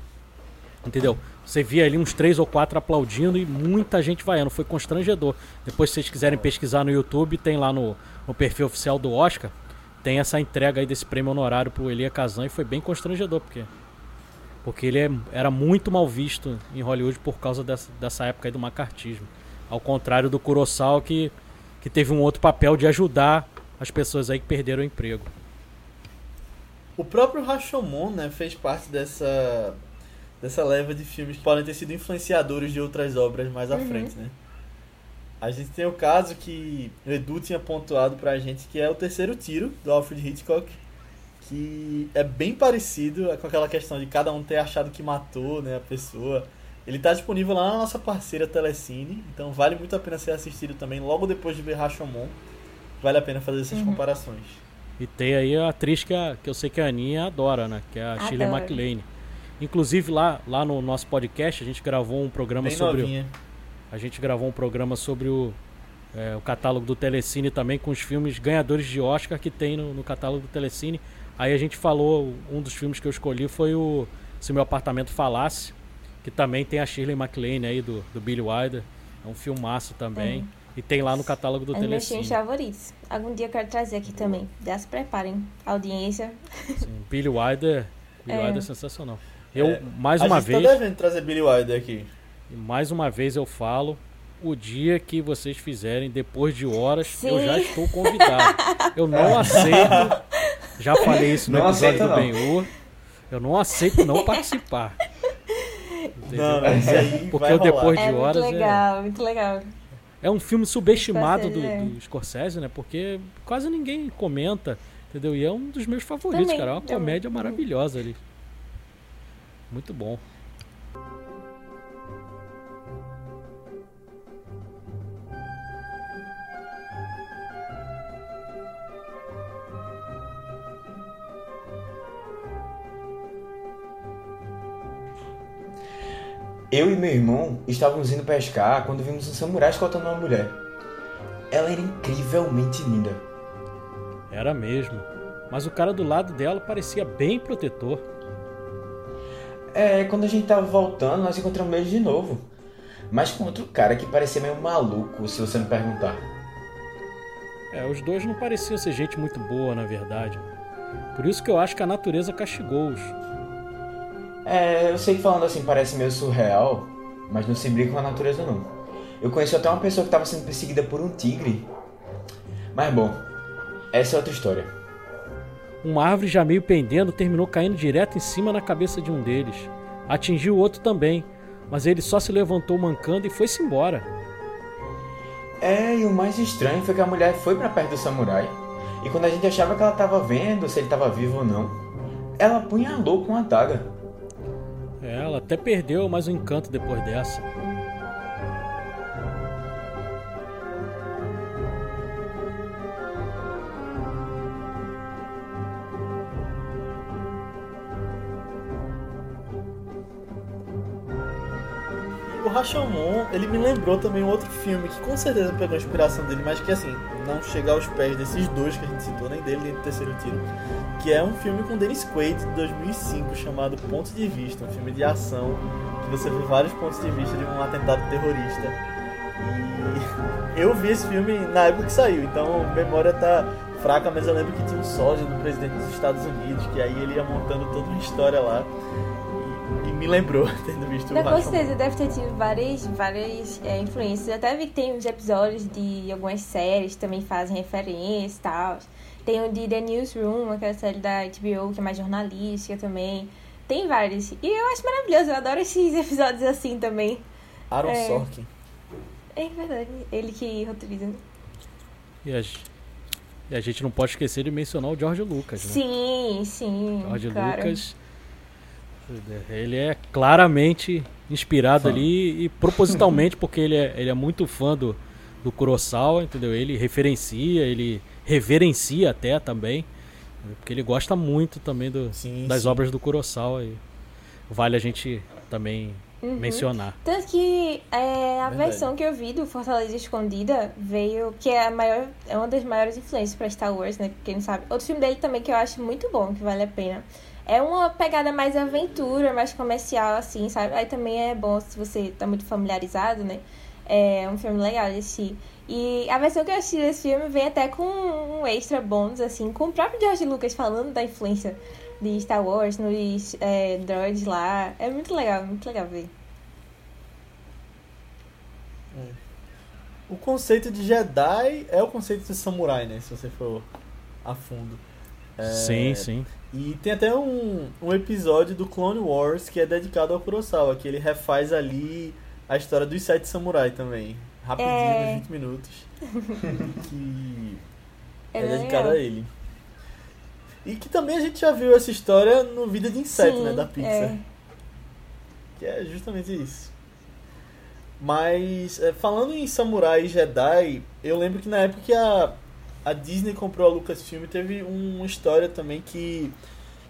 Entendeu? Você via ali uns três ou quatro aplaudindo e muita gente vaiando. Foi constrangedor. Depois, se vocês quiserem pesquisar no YouTube, tem lá no, no perfil oficial do Oscar, tem essa entrega aí desse prêmio honorário pro Elia Kazan e foi bem constrangedor, porque porque ele é- era muito mal visto em Hollywood por causa dessa, dessa época aí do macartismo. Ao contrário do Kurosawa, que, que teve um outro papel de ajudar as pessoas aí que perderam o emprego. O próprio Rashomon, né, fez parte dessa dessa leva de filmes que podem ter sido influenciadores de outras obras mais à frente, né? A gente tem o caso que o Edu tinha pontuado pra gente, que é o terceiro tiro do Alfred Hitchcock, que é bem parecido com aquela questão de cada um ter achado que matou, né, a pessoa. Ele tá disponível lá na nossa parceira Telecine, então vale muito a pena ser assistido também logo depois de ver Rashomon. Vale a pena fazer essas comparações. E tem aí a atriz que, a- que eu sei que a Aninha adora, né? Que é a Shirley. MacLaine. Inclusive lá, lá no nosso podcast a gente gravou um programa Bem sobre o- novinha. a gente gravou um programa sobre o, é, o catálogo do Telecine também com os filmes ganhadores de Oscar que tem no, no catálogo do Telecine. Aí a gente falou um dos filmes que eu escolhi foi o Se meu apartamento falasse, que também tem a Shirley MacLaine aí do, do Billy Wilder. É um filmaço também. Tem. E tem lá no catálogo do É um dos meus filmes Telecine. favoritos. Algum dia eu quero trazer aqui também. Já se preparem, audiência. Sim, Billy Wilder, Billy É. Wilder é sensacional. Eu É, mais a uma gente vez, tá devendo trazer Billy Wilder aqui. mais uma vez eu falo, o dia que vocês fizerem depois de horas, eu Sim. já estou convidado. Eu não aceito Já falei isso no não episódio do Ben-Hur. Eu não aceito não participar. Não, mas aí Porque o Depois de é Horas muito legal, é... muito legal. É um filme subestimado do, é. do Scorsese, né? Porque quase ninguém comenta, entendeu? E é um dos meus favoritos, Também, cara. É uma comédia maravilhosa ali. Muito bom. Eu e meu irmão estávamos indo pescar quando vimos um samurai escoltando uma mulher. Ela era incrivelmente linda. Era mesmo. Mas o cara do lado dela parecia bem protetor. É, quando a gente tava voltando, nós encontramos ele de novo. Mas com outro cara que parecia meio maluco, se você me perguntar. É, os dois não pareciam ser gente muito boa, na verdade. Por isso que eu acho que a natureza castigou-os. É, eu sei que falando assim parece meio surreal, mas não se brinca com a natureza não. Eu conheci até uma pessoa que estava sendo perseguida por um tigre. Mas bom, essa é outra história. Uma árvore já meio pendendo terminou caindo direto em cima na cabeça de um deles. Atingiu o outro também, mas ele só se levantou mancando e foi-se embora. É, e o mais estranho foi que a mulher foi para perto do samurai. E quando a gente achava que ela estava vendo se ele estava vivo ou não, ela apunhalou com a adaga. É, ela até perdeu mais um encanto depois dessa. o Rashomon, ele me lembrou também um outro filme que com certeza pegou a inspiração dele, mas que assim, não chega aos pés desses dois que a gente citou, nem dele nem do terceiro tiro, que é um filme com Dennis Quaid de 2005 chamado Ponto de Vista, um filme de ação que você vê vários pontos de vista de um atentado terrorista. E eu vi esse filme na época que saiu, então a memória tá fraca, mas eu lembro que tinha um sósia do presidente dos Estados Unidos, que aí ele ia montando toda uma história lá me lembrou, tendo visto o Com certeza, deve ter tido várias, várias é, influências. Até vi que tem uns episódios de algumas séries que também fazem referência e tal. Tem o de The Newsroom, aquela série da HBO que é mais jornalística também. Tem vários. E eu acho maravilhoso, eu adoro esses episódios assim também. Aaron é... Sorkin. É verdade, ele que roteiriza. E a, e a gente não pode esquecer de mencionar o George Lucas, né? Sim, sim. George claro. Lucas ele é claramente inspirado fã. ali e propositalmente, porque ele é, ele é muito fã do, do Kurosawa, entendeu? Ele referencia, ele reverencia até também, porque ele gosta muito também do, sim, das sim. obras do Kurosawa e vale a gente também uhum. mencionar. Tanto que é, a Verdade. versão que eu vi do Fortaleza Escondida veio, que é a maior, é uma das maiores influências para Star Wars, né? Quem não sabe. Outro filme dele também que eu acho muito bom, que vale a pena é uma pegada mais aventura, mais comercial, assim, sabe? Aí também é bom se você tá muito familiarizado, né? É um filme legal assistir. E a versão que eu assisti desse filme vem até com um extra bônus, assim, com o próprio George Lucas falando da influência de Star Wars nos é, droids lá. É muito legal, muito legal ver. É. O conceito de Jedi é o conceito de samurai, né? Se você for a fundo. É... Sim, sim. E tem até um, um episódio do Clone Wars que é dedicado ao Kurosawa, que ele refaz ali a história dos Sete Samurai também. Rapidinho, é... nos 20 minutos. que é, é dedicado a ele. E que também a gente já viu essa história no Vida de Inseto, Sim, né? Da Pixar. É. Que é justamente isso. Mas, é, falando em Samurai e Jedi, eu lembro que na época que a a Disney comprou a Lucasfilm teve uma história também que,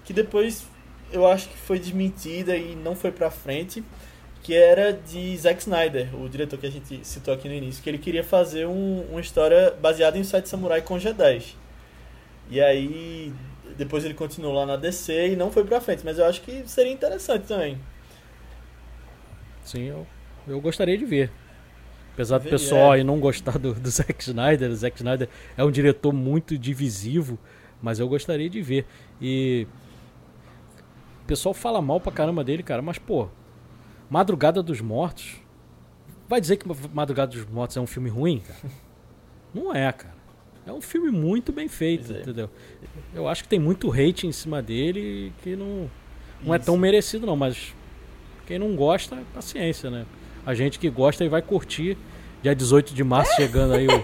que depois eu acho que foi desmentida e não foi pra frente, que era de Zack Snyder, o diretor que a gente citou aqui no início, que ele queria fazer um, uma história baseada em Sete Samurai com Jedi. E aí depois ele continuou lá na DC e não foi pra frente, mas eu acho que seria interessante também. Sim, eu, eu gostaria de ver. Apesar do pessoal aí não gostar do, do Zack Snyder, o Zack Snyder é um diretor muito divisivo, mas eu gostaria de ver. E o pessoal fala mal pra caramba dele, cara, mas pô, Madrugada dos Mortos. Vai dizer que Madrugada dos Mortos é um filme ruim, cara? Não é, cara. É um filme muito bem feito, é. entendeu? Eu acho que tem muito hate em cima dele que não, não é tão merecido não, mas quem não gosta, paciência, né? A gente que gosta e vai curtir. Dia 18 de março chegando aí o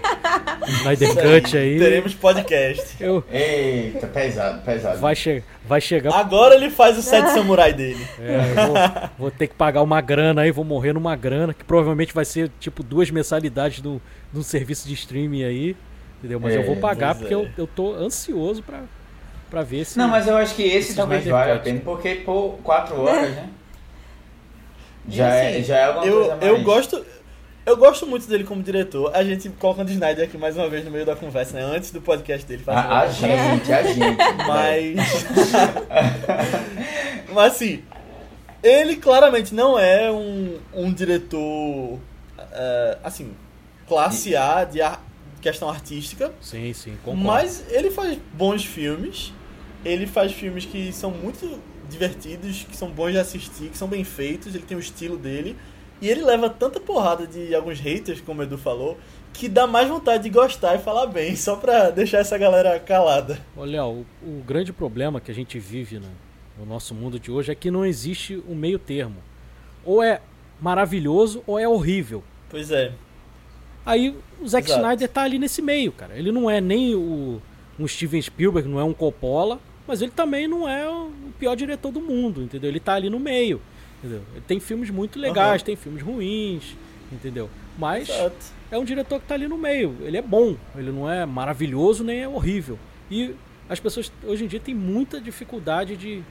Snyder Cut aí. Teremos podcast. Eu... Eita, pesado, pesado. Vai, che vai chegar. Agora ele faz o set samurai dele. É, vou, vou, ter que pagar uma grana aí, vou morrer numa grana, que provavelmente vai ser tipo duas mensalidades do, do serviço de streaming aí. Entendeu? Mas é, eu vou pagar porque é. eu, eu tô ansioso pra, pra ver se. Não, mas eu acho que esse, esse talvez valha a pena, porque por quatro horas, né? Já, assim, é, já é alguma eu, coisa mais. Eu gosto. Eu gosto muito dele como diretor. A gente colocando Snyder aqui mais uma vez no meio da conversa, né? Antes do podcast dele. A, a gente, a gente. Mas. Mas assim. Ele claramente não é um, um diretor. Uh, assim. Classe A de ar, questão artística. Sim, sim, concordo. Mas ele faz bons filmes. Ele faz filmes que são muito divertidos, que são bons de assistir, que são bem feitos. Ele tem o estilo dele. E ele leva tanta porrada de alguns haters, como o Edu falou, que dá mais vontade de gostar e falar bem, só pra deixar essa galera calada. Olha, o, o grande problema que a gente vive no, no nosso mundo de hoje é que não existe um meio termo. Ou é maravilhoso ou é horrível. Pois é. Aí o Zack Exato. Snyder tá ali nesse meio, cara. Ele não é nem o, um Steven Spielberg, não é um Coppola, mas ele também não é o pior diretor do mundo, entendeu? Ele tá ali no meio. Entendeu? Ele tem filmes muito legais, uhum. tem filmes ruins, entendeu? Mas Exato. é um diretor que está ali no meio. Ele é bom, ele não é maravilhoso nem é horrível. E as pessoas hoje em dia têm muita dificuldade de,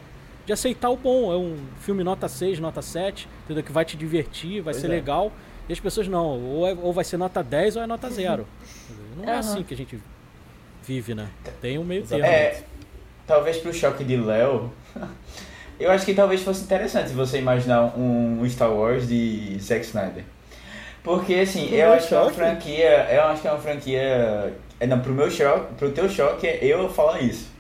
de aceitar o bom. É um filme nota 6, nota 7, entendeu? Que vai te divertir, vai pois ser é. legal. E as pessoas não, ou, é, ou vai ser nota 10 ou é nota 0. Não uhum. é assim que a gente vive, né? Tem um meio termo. É, talvez pro choque de Léo. Eu acho que talvez fosse interessante você imaginar um Star Wars de Zack Snyder. Porque assim, eu acho que é uma franquia. Eu acho que é uma franquia. É, não, pro meu choque, pro teu choque, eu falar isso.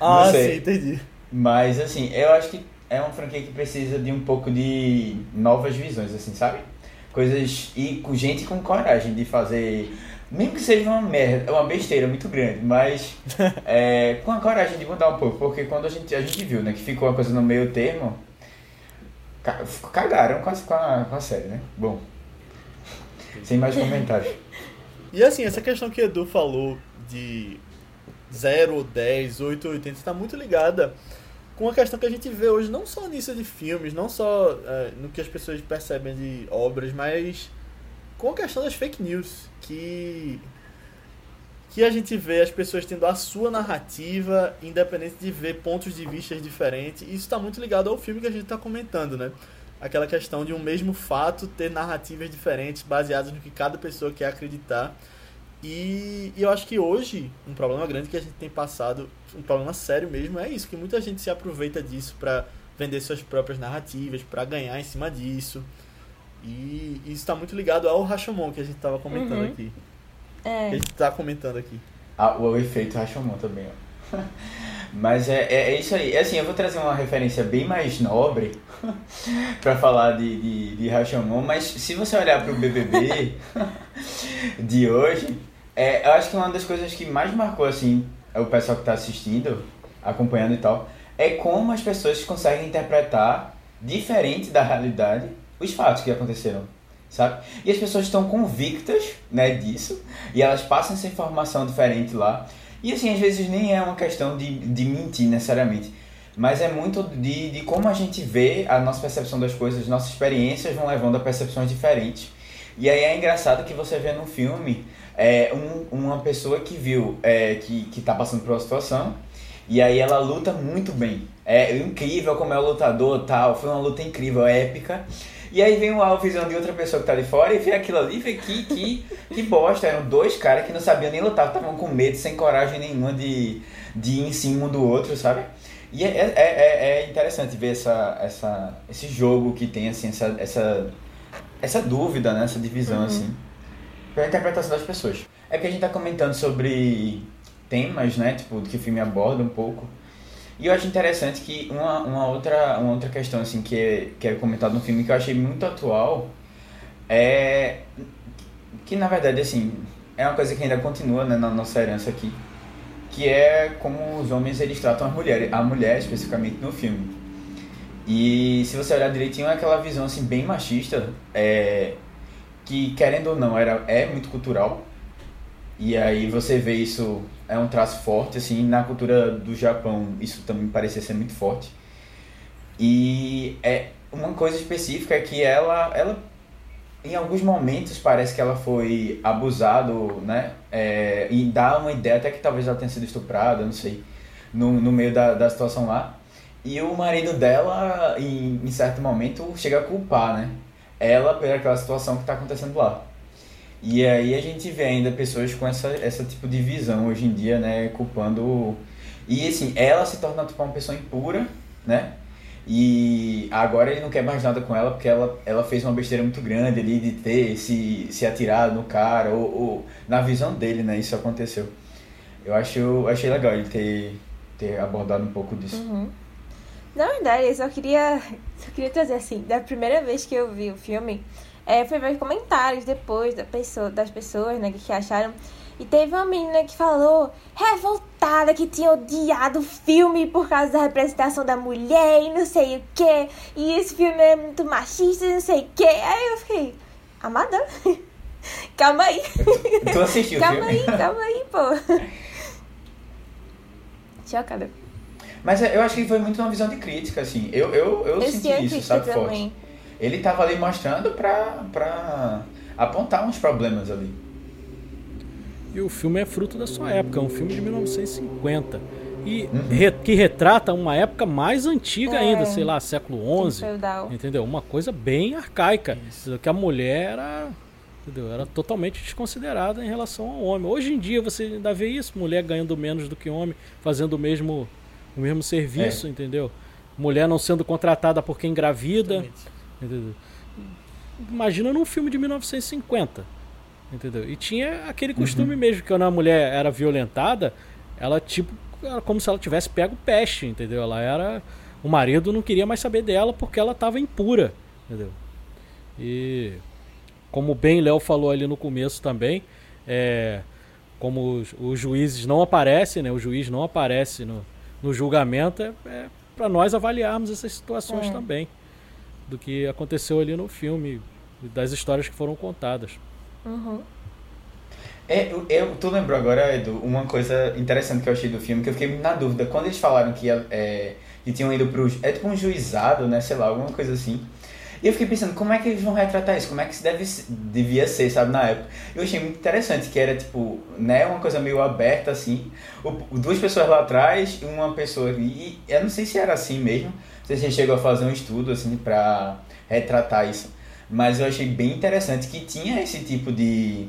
Ah, sim, entendi. Mas assim, eu acho que é uma franquia que precisa de um pouco de novas visões, assim, sabe? Coisas. E com gente com coragem de fazer mesmo que seja uma merda, uma besteira muito grande, mas é, com a coragem de mudar um pouco, porque quando a gente, a gente viu né, que ficou uma coisa no meio termo, cagaram com a, com a, com a série, né? Bom, sem mais comentários. E assim, essa questão que Edu falou de 0, 10, 8, 80 está muito ligada com a questão que a gente vê hoje, não só nisso de filmes, não só é, no que as pessoas percebem de obras, mas com a questão das fake news, que que a gente vê as pessoas tendo a sua narrativa, independente de ver pontos de vista diferentes. Isso está muito ligado ao filme que a gente está comentando, né? Aquela questão de um mesmo fato ter narrativas diferentes, baseadas no que cada pessoa quer acreditar. E, e eu acho que hoje, um problema grande que a gente tem passado, um problema sério mesmo, é isso, que muita gente se aproveita disso para vender suas próprias narrativas, para ganhar em cima disso. E isso está muito ligado ao Rashomon que a gente estava comentando uhum. aqui. É. Que a gente está comentando aqui. Ah, o efeito Rashomon também, ó. Mas é, é, é, isso aí. É assim, eu vou trazer uma referência bem mais nobre para falar de, de, de Rashomon, mas se você olhar para o BBB de hoje, é, eu acho que uma das coisas que mais marcou assim o pessoal que está assistindo, acompanhando e tal, é como as pessoas conseguem interpretar diferente da realidade os fatos que aconteceram, sabe? E as pessoas estão convictas, né, disso, e elas passam essa informação diferente lá. E assim, às vezes nem é uma questão de, de mentir necessariamente, mas é muito de, de como a gente vê a nossa percepção das coisas, nossas experiências vão levando a percepções diferentes. E aí é engraçado que você vê no filme é, um, uma pessoa que viu é, que, que tá passando por uma situação e aí ela luta muito bem. É incrível como é o lutador tal. Foi uma luta incrível, épica. E aí vem a visão de outra pessoa que tá ali fora e vê aquilo ali e vê que, que, que bosta. Eram dois caras que não sabiam nem lutar, estavam com medo, sem coragem nenhuma de, de ir em cima um do outro, sabe? E é, é, é, é interessante ver essa, essa, esse jogo que tem, assim, essa, essa, essa dúvida, né? Essa divisão, uhum. assim, pela interpretação das pessoas. É que a gente tá comentando sobre temas, né? Tipo, que o filme aborda um pouco. E eu acho interessante que uma, uma, outra, uma outra questão assim, que, é, que é comentada no filme que eu achei muito atual é que na verdade assim é uma coisa que ainda continua né, na nossa herança aqui, que é como os homens eles tratam a mulher, a mulher especificamente no filme. E se você olhar direitinho, é aquela visão assim bem machista, é, que querendo ou não era é muito cultural. E aí você vê isso é um traço forte assim na cultura do Japão, isso também parecia ser muito forte. E é uma coisa específica é que ela ela em alguns momentos parece que ela foi abusado, né? É, e dá uma ideia até que talvez ela tenha sido estuprada, não sei, no, no meio da, da situação lá. E o marido dela, em, em certo momento, chega a culpar, né? Ela pela situação que está acontecendo lá. E aí a gente vê ainda pessoas com essa, essa tipo de visão hoje em dia, né? Culpando. E assim, ela se torna tipo, uma pessoa impura, né? E agora ele não quer mais nada com ela porque ela, ela fez uma besteira muito grande ali de ter se, se atirado no cara, ou, ou na visão dele, né? Isso aconteceu. Eu acho, achei legal ele ter, ter abordado um pouco disso. Uhum. Na verdade, eu só queria, só queria trazer assim, da primeira vez que eu vi o filme, é, foi ver comentários depois da pessoa, das pessoas, né, que acharam. E teve uma menina que falou, revoltada, que tinha odiado o filme por causa da representação da mulher e não sei o que. E esse filme é muito machista e não sei o que. Aí eu fiquei, amada, calma aí. Tu assistiu calma aí, calma aí, pô. Chocada. Mas eu acho que foi muito uma visão de crítica, assim. Eu, eu, eu, eu senti isso, sabe, também. forte. Ele tava ali mostrando pra, pra apontar uns problemas ali. E o filme é fruto da sua época, é um filme de 1950. E uhum. re, que retrata uma época mais antiga é. ainda, sei lá, século XI. Entendeu? Uma coisa bem arcaica. Isso. Que a mulher era, entendeu? era totalmente desconsiderada em relação ao homem. Hoje em dia você ainda vê isso, mulher ganhando menos do que homem, fazendo o mesmo o mesmo serviço, é. entendeu? Mulher não sendo contratada porque engravida. Entendeu? Imagina num filme de 1950. Entendeu? E tinha aquele costume uhum. mesmo, que quando a mulher era violentada, ela tipo. Era como se ela tivesse pego peste, entendeu? Ela era. O marido não queria mais saber dela porque ela estava impura. Entendeu? E como bem Léo falou ali no começo também, é, como os, os, juízes não aparecem, né? O juiz não aparece no, no julgamento é, é para nós avaliarmos essas situações é. também do que aconteceu ali no filme das histórias que foram contadas. Uhum. É, eu, tu lembrou agora, Edu, uma coisa interessante que eu achei do filme, que eu fiquei na dúvida. Quando eles falaram que, é, que tinham ido pro. É tipo um juizado, né? Sei lá, alguma coisa assim. E eu fiquei pensando, como é que eles vão retratar isso? Como é que isso deve, devia ser, sabe, na época? Eu achei muito interessante, que era, tipo, né, uma coisa meio aberta, assim. O, duas pessoas lá atrás e uma pessoa ali. E eu não sei se era assim mesmo. Não sei se a gente chegou a fazer um estudo, assim, pra retratar isso. Mas eu achei bem interessante que tinha esse tipo de,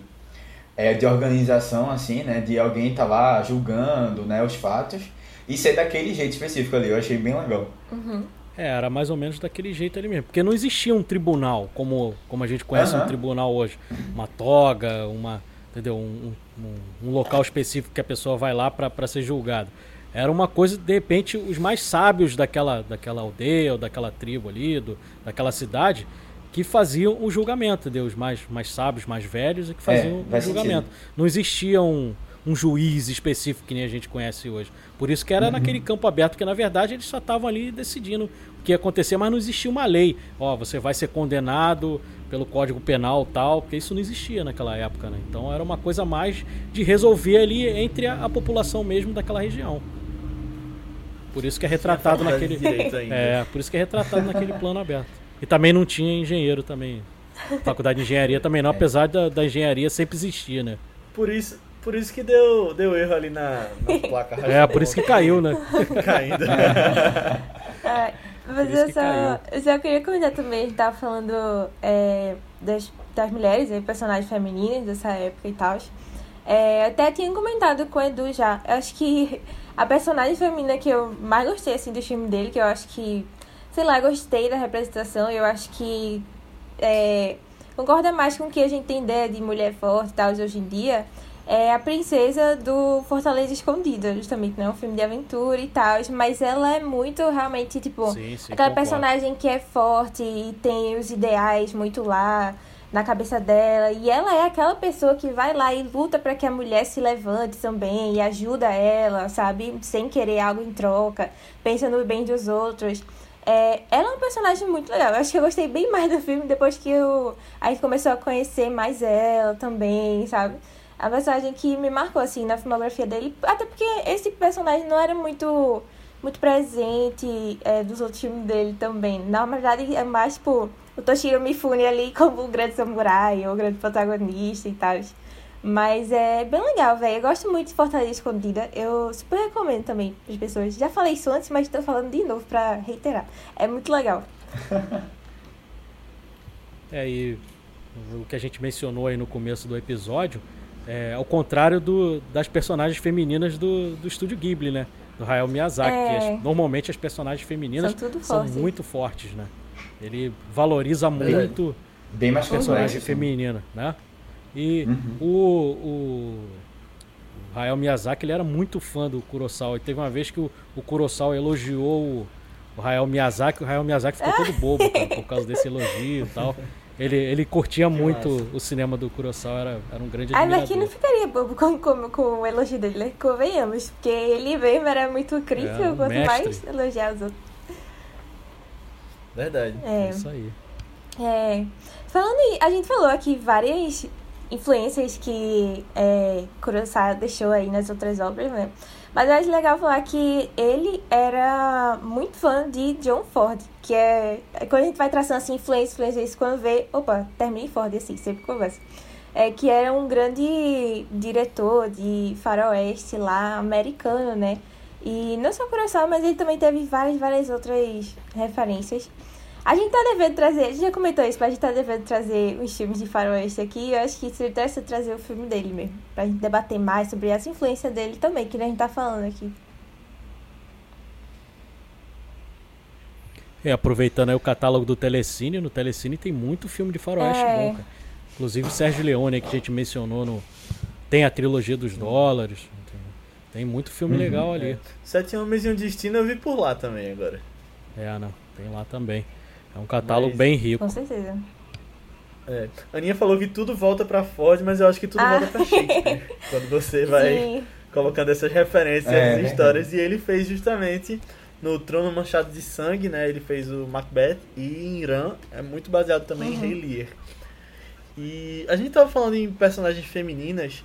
é, de organização, assim, né? De alguém estar tá lá julgando, né, os fatos. E ser daquele jeito específico ali. Eu achei bem legal. Uhum. É, era mais ou menos daquele jeito ali mesmo. Porque não existia um tribunal, como, como a gente conhece uhum. um tribunal hoje. Uma toga, uma, entendeu? Um, um, um local específico que a pessoa vai lá para ser julgada. Era uma coisa, de repente, os mais sábios daquela, daquela aldeia ou daquela tribo ali, do, daquela cidade, que faziam o julgamento, entendeu? Os mais, mais sábios, mais velhos, e que faziam é, o julgamento. Sentido. Não existia um um juiz específico que nem a gente conhece hoje. Por isso que era uhum. naquele campo aberto, que na verdade eles só estavam ali decidindo o que ia acontecer, mas não existia uma lei. Ó, você vai ser condenado pelo Código Penal tal, porque isso não existia naquela época, né? Então era uma coisa mais de resolver ali entre a, a população mesmo daquela região. Por isso que é retratado naquele. É, por isso que é retratado naquele plano aberto. E também não tinha engenheiro também. Faculdade de engenharia também não, é. apesar da, da engenharia sempre existia, né? Por isso, por isso que deu, deu erro ali na, na placa. É, por isso que caiu, né? Caindo. É, mas eu só, eu só queria comentar também, a gente tava falando é, das, das mulheres, personagens femininas dessa época e tal. É, até tinha comentado com o Edu já. Eu acho que a personagem feminina que eu mais gostei assim, do filme dele, que eu acho que, sei lá, gostei da representação, eu acho que é, concorda mais com o que a gente tem ideia de mulher forte e tal hoje em dia é a princesa do Fortaleza Escondida, justamente, né? Um filme de aventura e tal, mas ela é muito realmente, tipo, sim, sim, aquela concordo. personagem que é forte e tem os ideais muito lá. Na cabeça dela. E ela é aquela pessoa que vai lá e luta para que a mulher se levante também e ajuda ela, sabe? Sem querer algo em troca, pensando no bem dos outros. É, ela é um personagem muito legal. Eu acho que eu gostei bem mais do filme depois que eu, a gente começou a conhecer mais ela também, sabe? A personagem que me marcou, assim, na filmografia dele. Até porque esse personagem não era muito muito presente é, dos outros filmes dele também. Na verdade, é mais, tipo, o Toshiro Mifune ali como o grande samurai, ou o grande protagonista e tal. Mas é bem legal, velho. Eu gosto muito de Fortaleza Escondida. Eu super recomendo também para as pessoas. Já falei isso antes, mas estou falando de novo para reiterar. É muito legal. é, e o que a gente mencionou aí no começo do episódio é ao contrário do, das personagens femininas do, do estúdio Ghibli, né? Do Hayao Miyazaki. É... As, normalmente as personagens femininas são, são muito fortes, né? Ele valoriza muito Bem mais personagem feminina, né? E uhum. o, o, o Hayao Miyazaki ele era muito fã do Kurosawa. E teve uma vez que o, o Kurosawa elogiou o, o Hayao Miyazaki, o Hayao Miyazaki ficou todo bobo cara, por causa desse elogio e tal. Ele, ele curtia que muito massa. o cinema do Kurosawa, era, era um grande admirador. Ah, mas aqui não ficaria bobo com, com, com o elogio dele, né? Convenhamos, porque ele mesmo era muito crítico, é, quanto mais elogiar os outros. Verdade. É, é isso aí. É. Falando em, a gente falou aqui várias influências que é, Kurosawa deixou aí nas outras obras, né? Mas eu acho legal falar que ele era muito fã de John Ford, que é. Quando a gente vai traçando assim, influência, influência, isso quando vê. Opa, terminei Ford assim, sempre conversa. É, que era um grande diretor de faroeste lá, americano, né? E não só Kurosawa, mas ele também teve várias, várias outras referências. A gente tá devendo trazer, a gente já comentou isso, mas a gente tá devendo trazer os filmes de faroeste aqui. Eu acho que seria interessante trazer o filme dele mesmo. Pra gente debater mais sobre essa influência dele também, que a gente tá falando aqui. É, aproveitando aí o catálogo do Telecine, no Telecine tem muito filme de faroeste é. bom, cara. Inclusive o Sérgio Leone, que a gente mencionou no. Tem a trilogia dos dólares. Tem muito filme uhum, legal ali. É. Sete Homens e um Destino eu vi por lá também agora. É, não. Tem lá também. É um catálogo mas... bem rico. Com certeza. É. A Aninha falou que tudo volta pra Ford, mas eu acho que tudo ah. volta pra Shakespeare. quando você vai Sim. colocando essas referências, é, essas histórias. E ele fez justamente no Trono Manchado de Sangue, né? Ele fez o Macbeth e em Irã é muito baseado também uhum. em Rei Lear. E a gente tava falando em personagens femininas.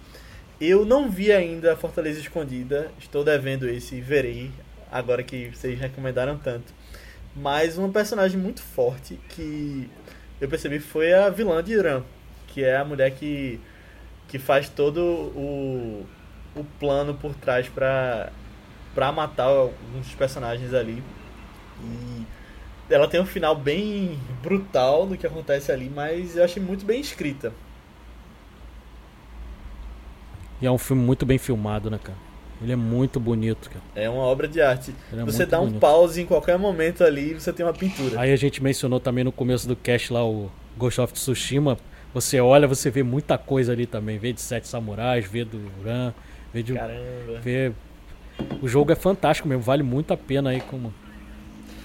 Eu não vi ainda Fortaleza Escondida. Estou devendo esse e verei agora que vocês recomendaram tanto. Mas uma personagem muito forte que eu percebi foi a vilã de Irã, que é a mulher que, que faz todo o, o plano por trás pra, pra matar alguns personagens ali. E ela tem um final bem brutal do que acontece ali, mas eu achei muito bem escrita. E é um filme muito bem filmado, né, cara? Ele é muito bonito, cara. É uma obra de arte. É você dá um bonito. pause em qualquer momento ali e você tem uma pintura. Aí a gente mencionou também no começo do cast lá o Ghost of Tsushima. Você olha, você vê muita coisa ali também. Vê de Sete Samurais, vê do Ran, vê de. Caramba. Vê... O jogo é fantástico mesmo, vale muito a pena aí como,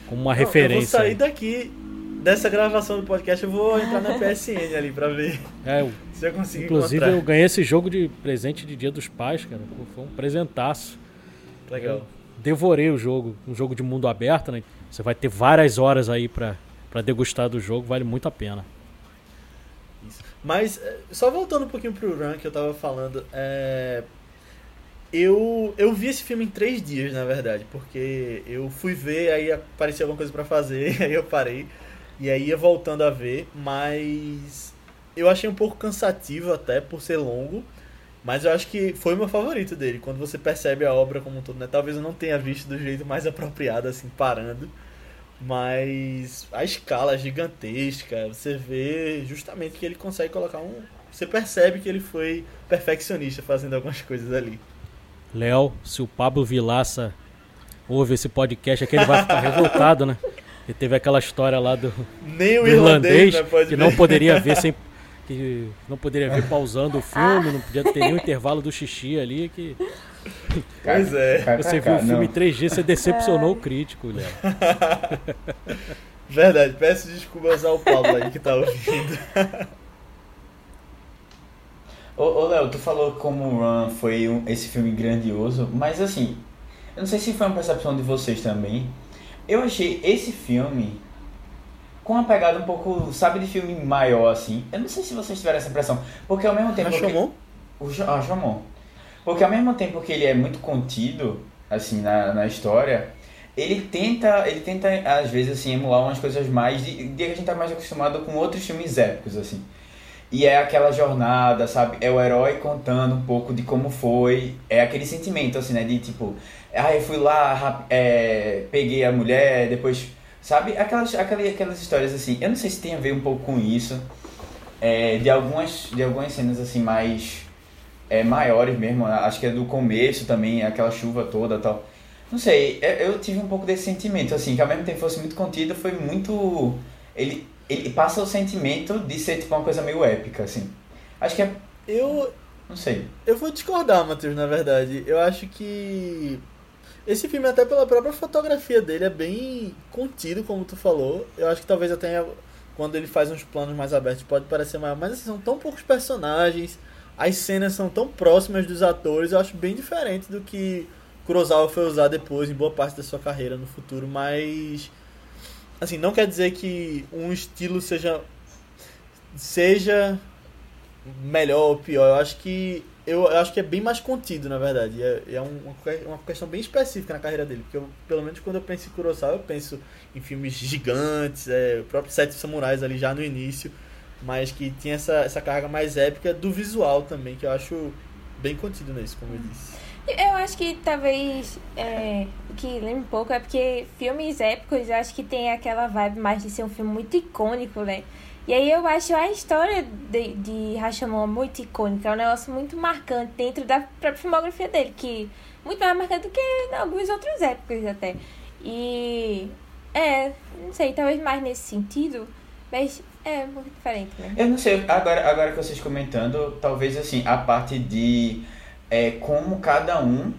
como uma Não, referência. Eu vou sair aí. daqui dessa gravação do podcast, eu vou entrar na PSN ali pra ver. É, eu, se eu conseguir Inclusive, encontrar. eu ganhei esse jogo de presente de Dia dos Pais, cara. Foi um presentaço. Legal. Eu devorei o jogo, um jogo de mundo aberto, né? Você vai ter várias horas aí pra, pra degustar do jogo, vale muito a pena. Isso. Mas, eh, só voltando um pouquinho pro Run que eu tava falando, é... Eu, eu vi esse filme em três dias, na verdade, porque eu fui ver, aí apareceu alguma coisa para fazer, aí eu parei. E aí ia voltando a ver, mas eu achei um pouco cansativo até por ser longo. Mas eu acho que foi o meu favorito dele, quando você percebe a obra como um todo, né? Talvez eu não tenha visto do jeito mais apropriado, assim, parando. Mas a escala gigantesca, você vê justamente que ele consegue colocar um. Você percebe que ele foi perfeccionista fazendo algumas coisas ali. Léo, se o Pablo Vilaça ouve esse podcast aqui, ele vai ficar revoltado, né? E teve aquela história lá do, Nem o do irlandês, né, que ver. não poderia ver sem que não poderia ver pausando o filme, não podia ter nenhum intervalo do xixi ali que Pois é. Você viu o filme em 3G, você decepcionou o crítico, Léo. Verdade, peço desculpas ao Pablo aí que tá ouvindo. Ô, Léo, tu falou como o Run foi um, esse filme grandioso, mas assim, eu não sei se foi uma percepção de vocês também. Eu achei esse filme com uma pegada um pouco, sabe, de filme maior, assim. Eu não sei se vocês tiveram essa impressão. Porque ao mesmo tempo. Rashomon? Que... O Rashomon. Porque ao mesmo tempo que ele é muito contido, assim, na, na história, ele tenta, ele tenta, às vezes, assim, emular umas coisas mais de, de que a gente tá mais acostumado com outros filmes épicos, assim. E é aquela jornada, sabe? É o herói contando um pouco de como foi. É aquele sentimento, assim, né? De tipo, ah, eu fui lá, é, peguei a mulher, depois. Sabe? Aquelas, aquelas, aquelas histórias assim. Eu não sei se tem a ver um pouco com isso. É, de, algumas, de algumas cenas assim mais é, maiores mesmo. Acho que é do começo também, aquela chuva toda tal. Não sei, eu tive um pouco desse sentimento, assim, que ao mesmo tempo fosse muito contido, foi muito. Ele, ele passa o sentimento de ser tipo uma coisa meio épica, assim. Acho que é. Eu. Não sei. Eu vou discordar, Matheus, na verdade. Eu acho que. Esse filme, até pela própria fotografia dele, é bem contido, como tu falou. Eu acho que talvez até quando ele faz uns planos mais abertos pode parecer maior, mas assim, são tão poucos personagens, as cenas são tão próximas dos atores, eu acho bem diferente do que Kurosawa foi usar depois em boa parte da sua carreira no futuro, mas assim, não quer dizer que um estilo seja seja melhor ou pior. Eu acho que eu, eu acho que é bem mais contido, na verdade. É, é uma, uma questão bem específica na carreira dele, porque eu, pelo menos quando eu penso em Kurosawa, eu penso em filmes gigantes, é, o próprio Sete Samurais ali já no início, mas que tinha essa, essa carga mais épica do visual também, que eu acho bem contido nisso, como eu disse. Eu acho que talvez é, que lembra um pouco é porque filmes épicos eu acho que tem aquela vibe mais de ser um filme muito icônico, né? E aí eu acho a história de, de Rashomon muito icônica, é um negócio muito marcante dentro da própria filmografia dele, que muito mais marcante do que alguns outros épicos até. E é, não sei, talvez mais nesse sentido, mas é pouco diferente, né? Eu não sei, agora, agora que vocês comentando, talvez assim, a parte de é, como cada um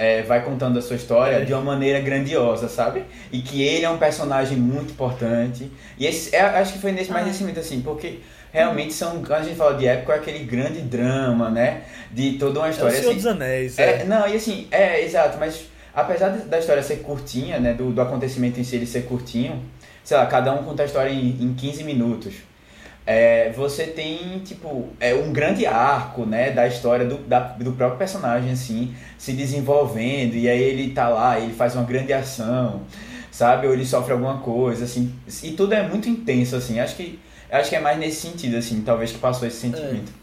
é, vai contando a sua história é. de uma maneira grandiosa, sabe? E que ele é um personagem muito importante. E esse, é, acho que foi nesse, mais ah. nesse momento assim, porque realmente são, quando a gente fala de época, é aquele grande drama, né? De toda uma história. É o Senhor assim, dos Anéis, é. é. Não, e assim, é, exato, mas apesar da história ser curtinha, né? Do, do acontecimento em si ele ser curtinho, sei lá, cada um conta a história em, em 15 minutos é, você tem, tipo, é um grande arco, né, da história do, da, do próprio personagem, assim, se desenvolvendo, e aí ele tá lá, ele faz uma grande ação, sabe, ou ele sofre alguma coisa, assim, e tudo é muito intenso, assim, acho que, acho que é mais nesse sentido, assim, talvez que passou esse sentimento. É.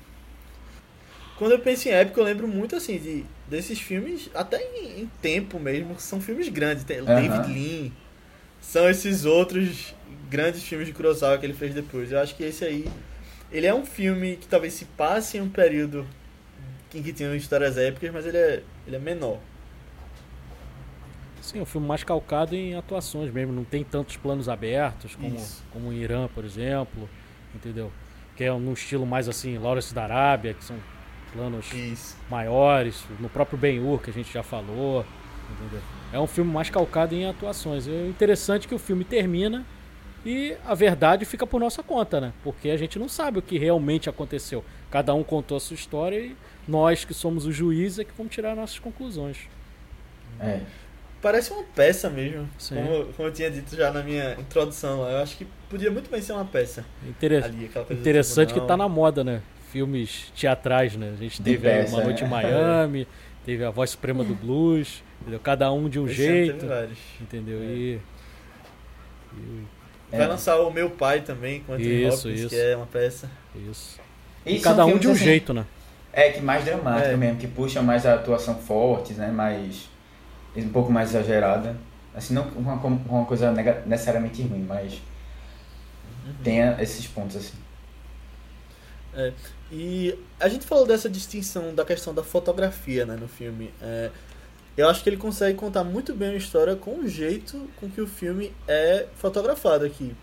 Quando eu penso em época, eu lembro muito, assim, de, desses filmes, até em, em tempo mesmo, que são filmes grandes, tem, uhum. David Lean, são esses outros grandes filmes de Kurosawa que ele fez depois. Eu acho que esse aí, ele é um filme que talvez se passe em um período em que tinham histórias épicas, mas ele é, ele é menor. Sim, é um filme mais calcado em atuações mesmo, não tem tantos planos abertos como, como o Irã, por exemplo, entendeu? Que é num estilo mais assim, Lawrence da Arábia, que são planos Isso. maiores, no próprio Ben-Hur, que a gente já falou, entendeu? É um filme mais calcado em atuações. É interessante que o filme termina e a verdade fica por nossa conta, né? Porque a gente não sabe o que realmente aconteceu. Cada um contou a sua história e nós que somos os juízes é que vamos tirar nossas conclusões. É. Parece uma peça mesmo. Como, como, eu tinha dito já na minha introdução. Eu acho que podia muito bem ser uma peça. Inter... Ali, Interessante que tá na moda, né? Filmes teatrais, né? A gente teve peça, Uma Noite é. em Miami, teve A Voz Suprema do Blues, entendeu? Cada um de um Esse jeito. Entendeu? É. E, e Vai é. lançar o Meu Pai também, com Anthony isso, Hopkins, isso. que é uma peça. Isso. E cada um de um assim, jeito, né? É, que mais dramático é. mesmo, que puxa mais a atuação forte, né? Mais. um pouco mais exagerada. Assim, não uma, uma coisa necessariamente ruim, mas. Uhum. Tem esses pontos, assim. É. E a gente falou dessa distinção da questão da fotografia né, no filme. É, eu acho que ele consegue contar muito bem a história com o jeito com que o filme é fotografado aqui.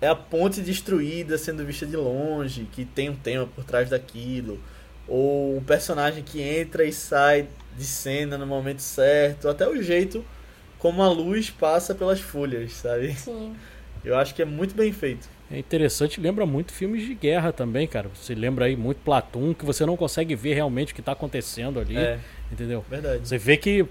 É a ponte destruída sendo vista de longe, que tem um tema por trás daquilo, ou um personagem que entra e sai de cena no momento certo, até o jeito como a luz passa pelas folhas, sabe? Sim. Eu acho que é muito bem feito. É interessante, lembra muito filmes de guerra também, cara. Você lembra aí muito Platum, que você não consegue ver realmente o que está acontecendo ali. É. Entendeu? Verdade. Você vê que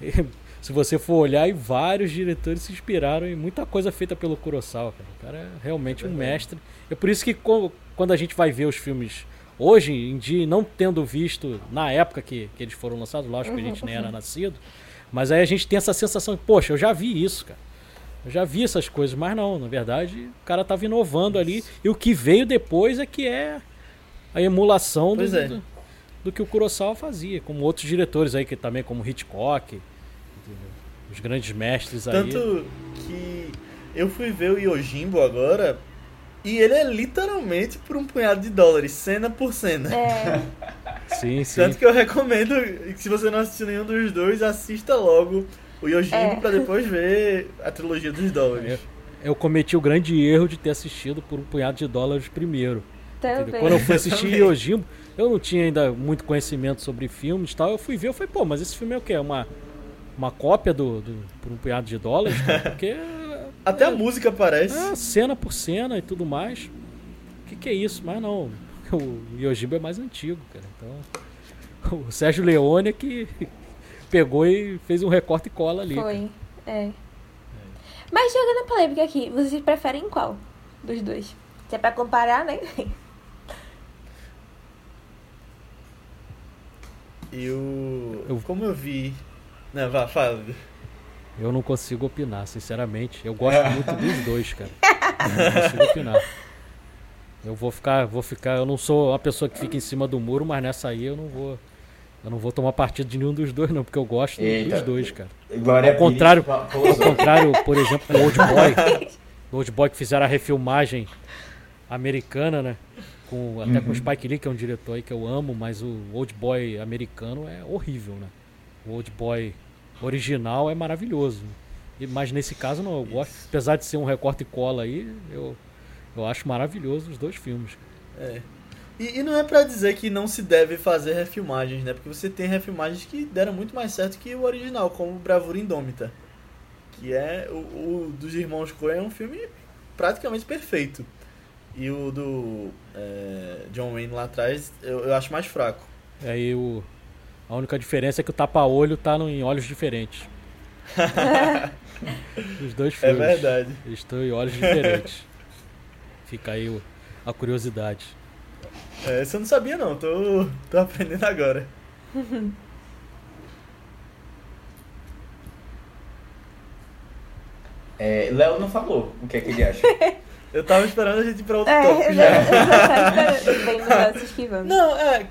se você for olhar, e vários diretores se inspiraram em muita coisa feita pelo Kurosawa. Cara. O cara é realmente é um mestre. É por isso que quando a gente vai ver os filmes hoje em dia, não tendo visto na época que, que eles foram lançados, lógico que a gente nem era nascido, mas aí a gente tem essa sensação de, poxa, eu já vi isso, cara. Eu já vi essas coisas, mas não, na verdade, o cara estava inovando ali. E o que veio depois é que é a emulação do, é. do, do, que o Kurosawa fazia, como outros diretores aí, que também, como Hitchcock, os grandes mestres aí. Tanto que eu fui ver o Yojimbo agora, e ele é literalmente por um punhado de dólares, cena por cena. É. sim, sim. Tanto que eu recomendo que se você não assistiu nenhum dos dois, assista logo o Yojimbo é. pra depois ver a trilogia dos dólares. Eu, eu, cometi o grande erro de ter assistido por um punhado de dólares primeiro. Também. Quando eu fui assistir Yojimbo, eu não tinha ainda muito conhecimento sobre filmes e tal. Eu fui ver, eu falei, pô, mas esse filme é o quê? É uma, uma cópia do, do por um punhado de dólares? Porque. Até é, a música aparece. É, cena por cena e tudo mais. O que, que é isso? Mas não. O Yojimbo é mais antigo, cara. Então. O Sérgio Leone é que pegou e fez um recorte e cola ali. Foi, é. Mas jogando a polêmica aqui, vocês preferem qual dos dois? Se é pra comparar, né? Eu. eu como eu vi. Não, vá, fala. Eu não consigo opinar, sinceramente. Eu gosto muito dos dois, cara. Eu não consigo opinar. Eu vou ficar, vou ficar. Eu não sou uma pessoa que fica em cima do muro, mas nessa aí eu não vou. Eu não vou tomar partido de nenhum dos dois, não, porque eu gosto Eita. dos dois, cara. Glória ao contrário, ao contrário, por exemplo, do Old Boy. Do Old Boy que fizeram a refilmagem americana, né? Com, até uhum. com o Spike Lee, que é um diretor aí que eu amo, mas o Old Boy americano é horrível, né? O Old Boy original é maravilhoso. Mas nesse caso não, eu gosto. Apesar de ser um recorte e cola aí, eu, eu acho maravilhoso os dois filmes. É. E, e, não é para dizer que não se deve fazer refilmagens, né? Porque você tem refilmagens que deram muito mais certo que o original, como Bravura Indômita. Que é o, o dos irmãos Coen é um filme praticamente perfeito. E o do é, John Wayne lá atrás eu, eu acho mais fraco. É, e o, a única diferença é que o tapa-olho tá no, em olhos diferentes. Os dois é filmes. É verdade. Estão em olhos diferentes. Fica aí o, a curiosidade. É, isso eu não sabia não, tô, tô aprendendo agora. É, Léo não falou o que é que ele acha. eu tava esperando a gente ir pra outro é, tópico já. Eu bem esquivando. Não, é...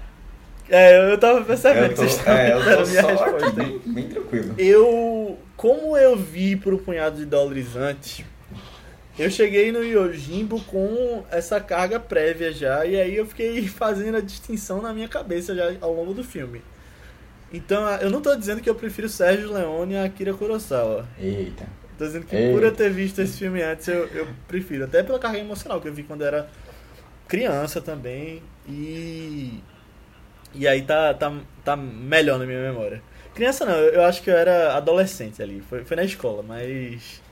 É, eu tava percebendo eu tô, que vocês estavam é, eu tô minha resposta. Bem, bem tranquilo. Eu... Como eu vi por um punhado de dólares antes eu cheguei no Yojimbo com essa carga prévia já, e aí eu fiquei fazendo a distinção na minha cabeça já ao longo do filme. Então, eu não tô dizendo que eu prefiro Sérgio Leone a Akira Kurosawa. Eita. Tô dizendo que Eita. por eu ter visto esse filme antes, eu, eu prefiro. Até pela carga emocional que eu vi quando era criança também. E. E aí tá, tá, tá melhor na minha memória. Criança não, eu acho que eu era adolescente ali. Foi, foi na escola, mas.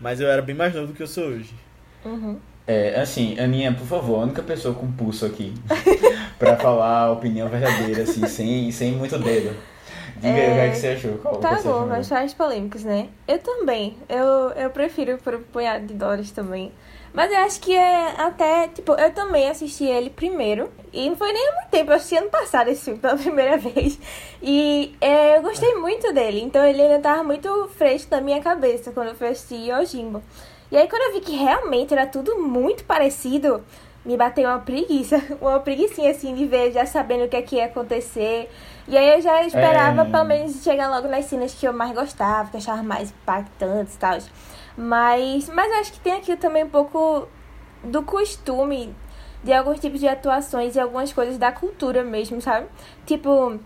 Mas eu era bem mais novo do que eu sou hoje. Uhum. É, assim, Aninha, por favor, a única pessoa com pulso aqui pra falar a opinião verdadeira, assim, sem, sem muito dedo. Diga é... aí o que, é que você achou. Qual tá bom, mas faz polêmicas, né? Eu também. Eu, eu prefiro por um punhado de dólares também. Mas eu acho que é até, tipo, eu também assisti ele primeiro. E não foi nem há muito tempo, eu assisti ano passado esse filme pela primeira vez. E é, eu gostei muito dele. Então ele ainda tava muito fresco na minha cabeça quando eu fui assistir Yojimbo. E aí quando eu vi que realmente era tudo muito parecido, me bateu uma preguiça. Uma preguiçinha assim de ver, já sabendo o que é que ia acontecer. E aí eu já esperava, é... pelo menos, chegar logo nas cenas que eu mais gostava, que eu achava mais impactantes e tal. Mas, mas eu acho que tem aqui também um pouco do costume de alguns tipos de atuações e algumas coisas da cultura mesmo, sabe? Tipo,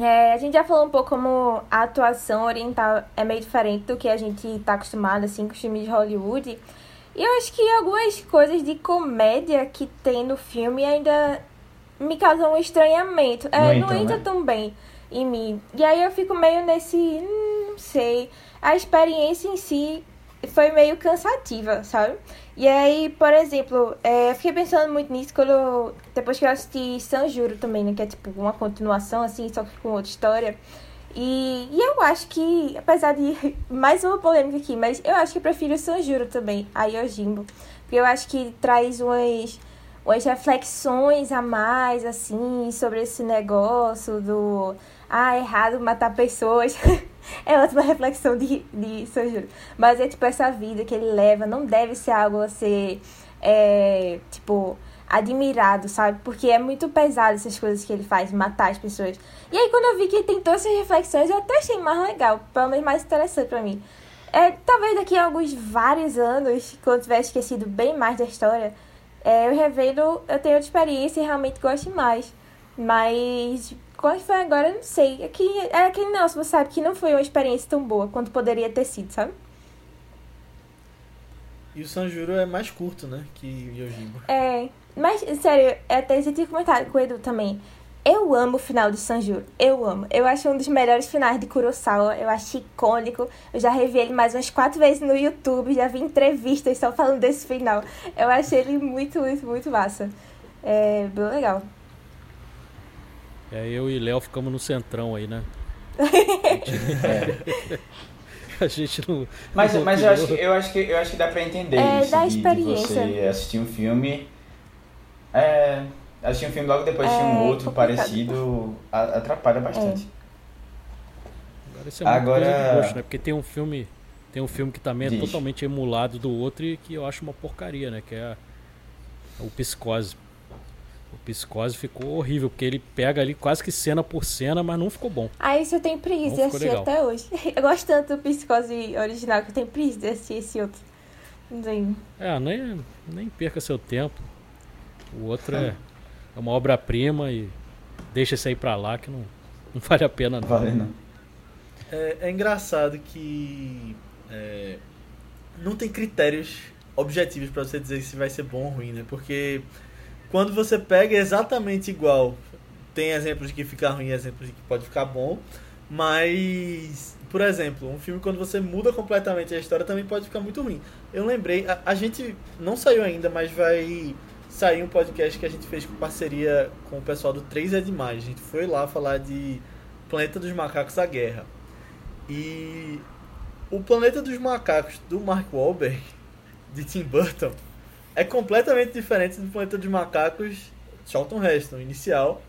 é, a gente já falou um pouco como a atuação oriental é meio diferente do que a gente tá acostumado, assim, com os filmes de Hollywood. E eu acho que algumas coisas de comédia que tem no filme ainda me causam um estranhamento. É, não, não entra né? tão bem em mim. E aí eu fico meio nesse. Hum, não sei. A experiência em si foi meio cansativa, sabe? E aí, por exemplo, é, eu fiquei pensando muito nisso quando depois que eu assisti Sanjuro também, né? Que é tipo uma continuação, assim, só que com outra história. E, e eu acho que, apesar de mais uma polêmica aqui, mas eu acho que eu prefiro Sanjuro também, a Yojimbo. Porque eu acho que traz umas, umas reflexões a mais, assim, sobre esse negócio do ah, é errado matar pessoas. é outra reflexão de, de Sanjuro. Mas é tipo, essa vida que ele leva não deve ser algo a ser, é, tipo, admirado, sabe? Porque é muito pesado essas coisas que ele faz, matar as pessoas. E aí, quando eu vi que tem todas essas reflexões, eu até achei mais legal, pelo menos mais interessante pra mim. É, talvez daqui a alguns vários anos, quando tiver esquecido bem mais da história, é, eu revendo, eu tenho outra experiência e realmente gosto mais. Mas qual foi agora, eu não sei. É, que, é aquele não, você sabe que não foi uma experiência tão boa quanto poderia ter sido, sabe? E o Sanjuro é mais curto, né? Que Yojimbo. É, mas, sério, até já tinha comentado com o Edu também. Eu amo o final de Sanjuro. Eu amo. Eu acho um dos melhores finais de Kurosawa. Eu acho icônico. Eu já revi ele mais umas quatro vezes no YouTube. Já vi entrevistas só falando desse final. Eu achei ele muito, muito, muito massa. É bem legal. É, eu e Léo ficamos no centrão aí, né? é. A gente não. Mas, não mas eu, acho que, eu, acho que, eu acho que dá pra entender é, isso. Da de, experiência. De você assistir um filme. É, assistir um filme logo depois de é, um outro complicado. parecido atrapalha bastante. É. Agora isso é muito Agora... coisa de gosto, né? Porque tem um filme. Tem um filme que também é Diz. totalmente emulado do outro e que eu acho uma porcaria, né? Que é o Psicose. O Psicose ficou horrível, porque ele pega ali quase que cena por cena, mas não ficou bom. Ah, isso eu tenho preguiça de assistir legal. até hoje. Eu gosto tanto do Psicose original que eu tenho preguiça de assistir esse outro. Não É, nem, nem perca seu tempo. O outro é, é uma obra-prima e deixa isso aí pra lá que não, não vale a pena não. Vale não. É, é engraçado que é, não tem critérios objetivos para você dizer se vai ser bom ou ruim, né? Porque quando você pega exatamente igual, tem exemplos de que fica ruim exemplos de que pode ficar bom, mas, por exemplo, um filme quando você muda completamente a história também pode ficar muito ruim. Eu lembrei, a, a gente não saiu ainda, mas vai sair um podcast que a gente fez com parceria com o pessoal do 3 é Demais. A gente foi lá falar de Planeta dos Macacos a Guerra. E o Planeta dos Macacos do Mark Wahlberg, de Tim Burton, é completamente diferente do Planeta dos Macacos Charlton Heston, inicial.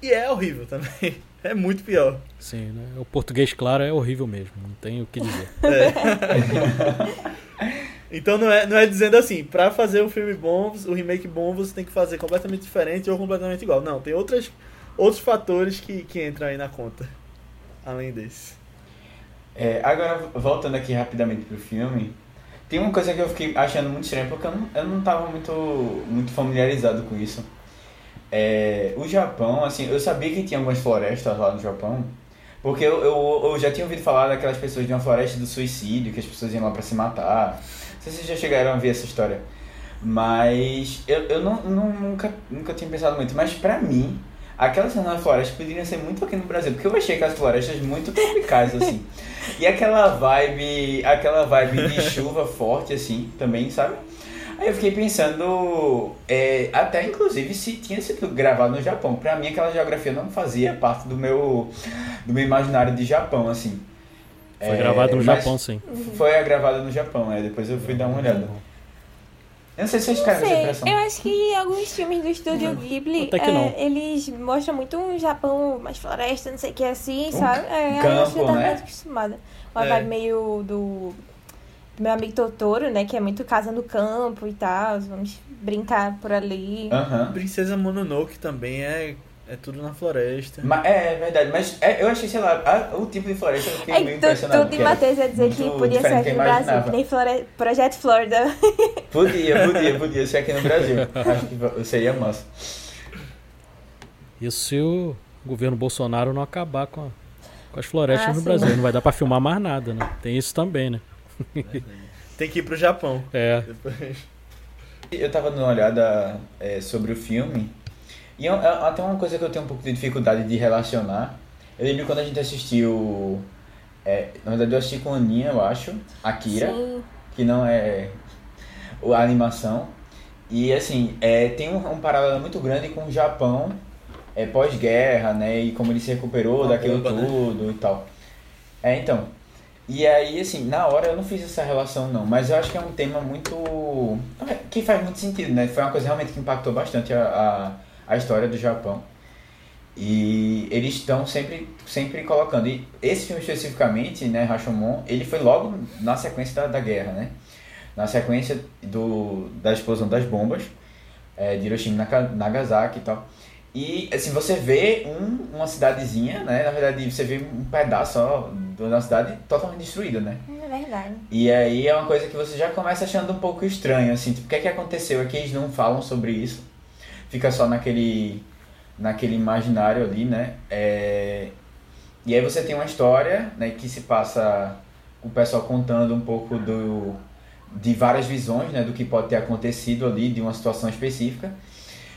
E é horrível também. É muito pior. Sim, né? O português, claro, é horrível mesmo. Não tem o que dizer. É. então não é, não é dizendo assim, pra fazer um filme bom, o um remake bom, você tem que fazer completamente diferente ou completamente igual. Não, tem outras, outros fatores que, que entram aí na conta. Além desse. É, agora, voltando aqui rapidamente pro filme, tem uma coisa que eu fiquei achando muito estranha, porque eu não, eu não tava muito, muito familiarizado com isso. É, o Japão, assim, eu sabia que tinha algumas florestas lá no Japão, porque eu, eu, eu, já tinha ouvido falar daquelas pessoas de uma floresta do suicídio, que as pessoas iam lá pra se matar. Não sei se vocês já chegaram a ver essa história. Mas eu, eu não, não, nunca, nunca tinha pensado muito. Mas pra mim, aquelas cenas florestas poderiam ser muito aqui no Brasil, porque eu achei aquelas florestas muito tropicais, assim. E aquela vibe, aquela vibe de chuva forte, assim, também, sabe? Aí eu fiquei pensando, é, até inclusive se tinha sido gravado no Japão. Pra mim aquela geografia não fazia parte do meu, do meu imaginário de Japão, assim. Foi é, gravado no Japão, sim. Foi gravado no Japão, é, depois eu fui dar uma olhada. Eu não sei se vocês ficaram essa impressão. Eu acho que alguns filmes do estúdio Ghibli, é, eles mostram muito um Japão mais floresta, não sei o que assim, um sabe? É, campo, eu acho que eu tava né? mais acostumada. Uma é. vibe meio do, do meu amigo Totoro, né? Que é muito casa no campo e tal. Vamos brincar por ali. Uhum. Princesa Mononoke também é é tudo na floresta. Mas, é, é verdade, mas é, eu achei, sei lá, a, o tipo de floresta eu fiquei é, meio impressionado. Tudo de Matheus ia dizer que podia ser aqui no Brasil, que nem Flore... Projeto Florida. Podia, podia, podia ser aqui no Brasil. Acho que seria massa. Isso se o governo Bolsonaro não acabar com, a, com as florestas ah, no sim. Brasil. Não vai dar pra filmar mais nada, né? Tem isso também, né? Tem que ir pro Japão. É. Depois. Eu tava dando uma olhada é, sobre o filme e é, é, até uma coisa que eu tenho um pouco de dificuldade de relacionar. Eu lembro quando a gente assistiu. É, na verdade, eu assisti com a Aninha, eu acho, Akira. Sim. que não é a animação. E assim, é, tem um, um paralelo muito grande com o Japão é, pós-guerra, né? E como ele se recuperou Uma daquilo bomba, né? tudo né? e tal. É, então. E aí, assim, na hora eu não fiz essa relação não, mas eu acho que é um tema muito. que faz muito sentido, né? Foi uma coisa realmente que impactou bastante a, a, história do Japão. E eles estão sempre, sempre colocando. E esse filme especificamente, né, Rashomon, ele foi logo na sequência da, da guerra, né? Na sequência do, da explosão das bombas, é, de Hiroshima e Nagasaki e tal. E assim, você vê um, uma cidadezinha, né? Na verdade, você vê um pedaço só uma cidade totalmente destruída, né? É verdade. E aí é uma coisa que você já começa achando um pouco estranho, assim, tipo, o que é que aconteceu? É que eles não falam sobre isso. Fica só naquele naquele imaginário ali, né? É... E aí você tem uma história, né, que se passa o pessoal contando um pouco do de várias visões, né, do que pode ter acontecido ali, de uma situação específica.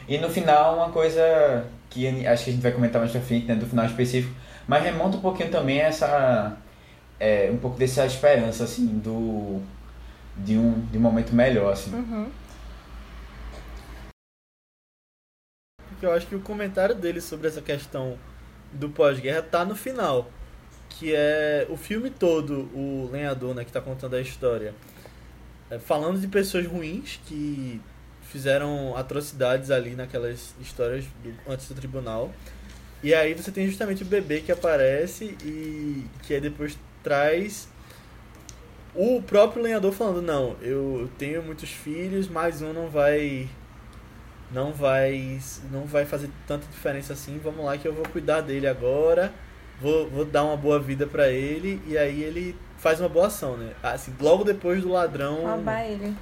E no final, uma coisa que acho que a gente vai comentar mais pra frente, né, do final específico, mas remonta um pouquinho também essa. É, um pouco dessa esperança, assim, do. de um, de um momento melhor, assim. Uhum. Porque eu acho que o comentário dele sobre essa questão do pós-guerra tá no final. Que é o filme todo, o lenhador, né, que tá contando a história. É, falando de pessoas ruins que fizeram atrocidades ali naquelas histórias do, antes do tribunal. E aí você tem justamente o bebê que aparece e que aí depois traz o próprio lenhador falando, não, eu tenho muitos filhos, mais um não vai não vai não vai fazer tanta diferença assim, vamos lá que eu vou cuidar dele agora, vou, vou dar uma boa vida para ele e aí ele faz uma boa ação, né? Assim, logo depois do ladrão roubar ele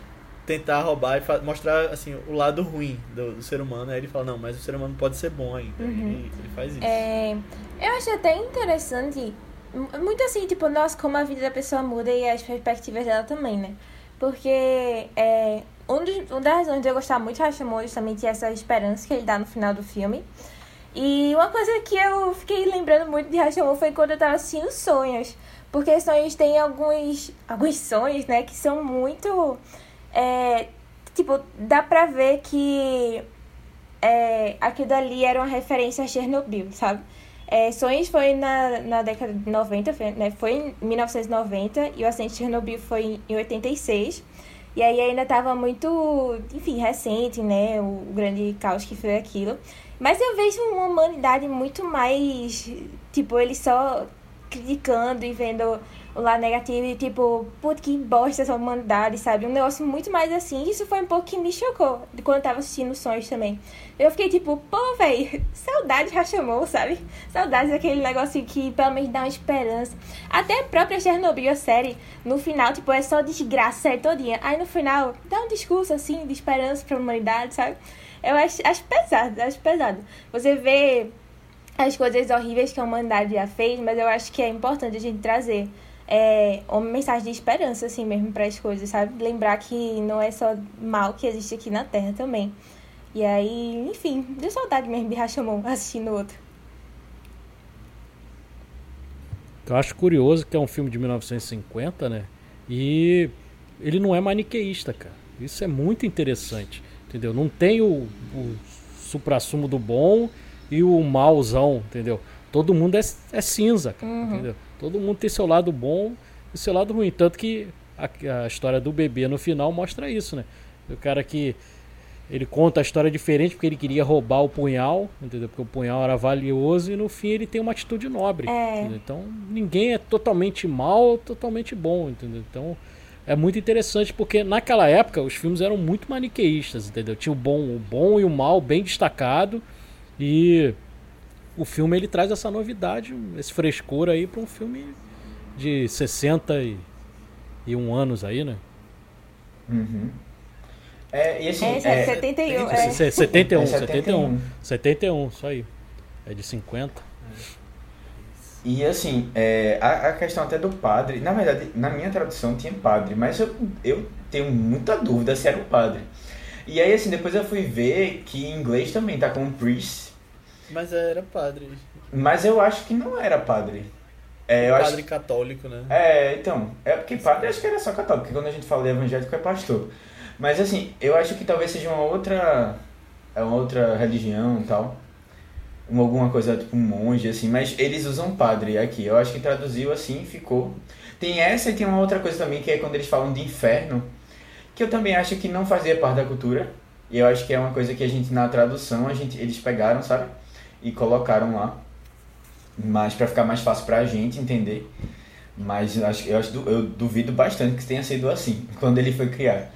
tentar roubar e mostrar assim o lado ruim do, do, ser humano. Aí ele fala, não, mas o ser humano pode ser bom ainda. Uhum. Ele, ele, faz isso. É, eu acho até interessante, muito assim, tipo, nossa, como a vida da pessoa muda e as perspectivas dela também, né? Porque é, um dos, uma das razões de eu gostar muito de Rashomon é justamente essa esperança que ele dá no final do filme. E uma coisa que eu fiquei lembrando muito de Rashomon foi quando eu tava assistindo Sonhos. Porque Sonhos tem alguns, alguns sonhos, né, que são muito é, tipo, dá pra ver que é, aquilo dali era uma referência a Chernobyl, sabe? É, Sonhos foi na, na década de 90, foi, né? foi em 1990 e o acidente de Chernobyl foi em 86. E aí ainda estava muito, enfim, recente, né? O, grande caos que foi aquilo. Mas eu vejo uma humanidade muito mais, tipo, ele só criticando e vendo o lado negativo e tipo, puta que bosta essa humanidade, sabe? Um negócio muito mais assim. Isso foi um pouco que me chocou quando eu tava assistindo Sonhos também. Eu fiquei tipo, pô, velho, saudade de Rashomon, sabe? Saudade daquele negócio que pelo menos dá uma esperança. Até a própria Chernobyl, a série, no final, tipo, é só desgraça série todinha. Aí no final, dá um discurso assim de esperança pra humanidade, sabe? Eu acho, acho pesado, acho pesado. Você vê as coisas horríveis que a humanidade já fez, mas eu acho que é importante a gente trazer é, uma mensagem de esperança, assim mesmo, para as coisas, sabe? Lembrar que não é só mal que existe aqui na Terra também. E aí, enfim, deu saudade mesmo de Rashomon assistindo outro. Eu acho curioso que é um filme de 1950, né? E ele não é maniqueísta, cara. Isso é muito interessante, entendeu? Não tem o, o supra-sumo do bom e o malzão, entendeu? Todo mundo é, é cinza, cara, uhum. entendeu? Todo mundo tem seu lado bom e seu lado ruim. Tanto que a, a, história do bebê no final mostra isso, né? O cara que. Ele conta a história diferente porque ele queria roubar o punhal, entendeu? Porque o punhal era valioso e no fim ele tem uma atitude nobre. É. Então ninguém é totalmente mal ou totalmente bom, entendeu? Então é muito interessante porque naquela época os filmes eram muito maniqueístas, entendeu? Tinha o bom, o bom e o mal bem destacado e o filme ele traz essa novidade, esse frescor aí para um filme de 61 anos aí, né? Uhum. É, e assim, é, é, 71, é. 71, é 71, 71, isso aí. É de 50. E assim, é, a, a, questão até do padre, na verdade, na minha tradução tinha padre, mas eu, eu tenho muita dúvida se era o padre. E aí, assim, depois eu fui ver que em inglês também tá como priest, mas era padre. Mas eu acho que não era padre. É, padre acho... católico, né? É, então. É porque padre acho que era só católico, porque quando a gente fala evangélico é pastor. Mas assim, eu acho que talvez seja uma outra. É uma outra religião e tal. Uma, alguma coisa tipo um monge, assim, mas eles usam padre aqui. Eu acho que traduziu assim ficou. Tem essa e tem uma outra coisa também que é quando eles falam de inferno, que eu também acho que não fazia parte da cultura. E eu acho que é uma coisa que a gente na tradução a gente eles pegaram, sabe? E colocaram lá. Mas para ficar mais fácil pra gente entender. Mas eu acho, eu, duvido bastante que tenha sido assim, quando ele foi criar.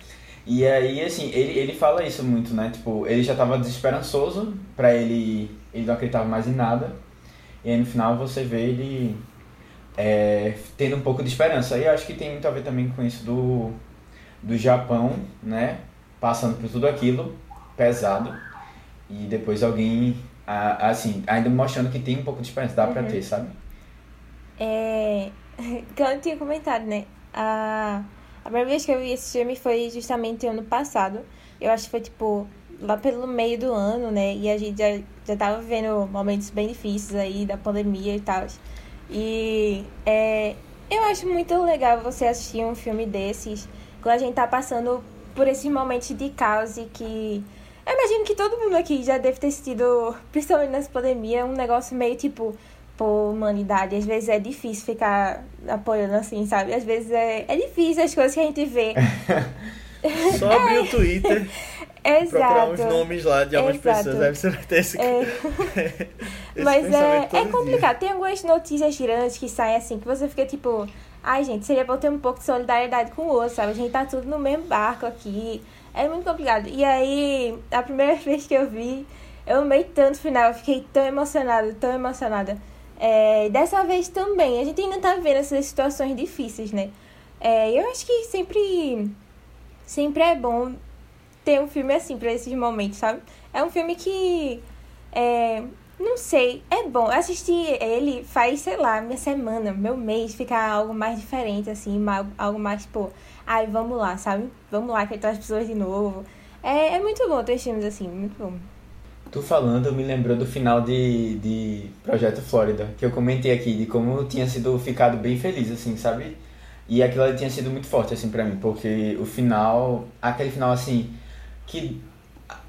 E aí, assim, ele, ele fala isso muito, né? Tipo, ele já tava desesperançoso, pra ele, ele não acreditava mais em nada. E aí no final você vê ele é, tendo um pouco de esperança. E eu acho que tem muito a ver também com isso do, do Japão, né? Passando por tudo aquilo pesado. E depois alguém assim, ainda mostrando que tem um pouco de esperança, dá uhum. pra ter, sabe? É. Como eu tinha comentado, né? A, a primeira vez que eu vi esse filme foi justamente ano passado. Eu acho que foi tipo lá pelo meio do ano, né? E a gente já, já tava vivendo momentos bem difíceis aí da pandemia e tal. E é, eu acho muito legal você assistir um filme desses quando a gente tá passando por esses momentos de caos e que eu imagino que todo mundo aqui já deve ter sido, principalmente nessa pandemia, um negócio meio tipo, pô, humanidade. Às vezes é difícil ficar apoiando assim, sabe? Às vezes é, é difícil as coisas que a gente vê. Só abrir o Twitter. Exato. Procurar uns nomes lá de algumas Exato. pessoas. Deve ser ter esse. É. esse Mas é, é complicado. Dia. Tem algumas notícias grandes que saem assim, que você fica tipo. Ai, gente, seria bom ter um pouco de solidariedade com o outro, sabe? A gente tá tudo no mesmo barco aqui. É muito complicado. E aí, a primeira vez que eu vi, eu amei tanto o final, eu fiquei tão emocionada, tão emocionada. É, dessa vez também, a gente ainda tá vendo essas situações difíceis, né? É, eu acho que sempre, sempre é bom ter um filme assim pra esses momentos, sabe? É um filme que, é, não sei, é bom. Assistir ele faz, sei lá, minha semana, meu mês ficar algo mais diferente, assim, algo mais, pô, ai, vamos lá, sabe? Vamos lá, que as pessoas de novo. É, é muito bom ter filmes assim, muito bom. Tu falando me lembrou do final de, de Projeto Flórida, que eu comentei aqui, de como eu tinha sido ficado bem feliz, assim, sabe? E aquilo ali tinha sido muito forte, assim, pra mim, porque o final, aquele final, assim, que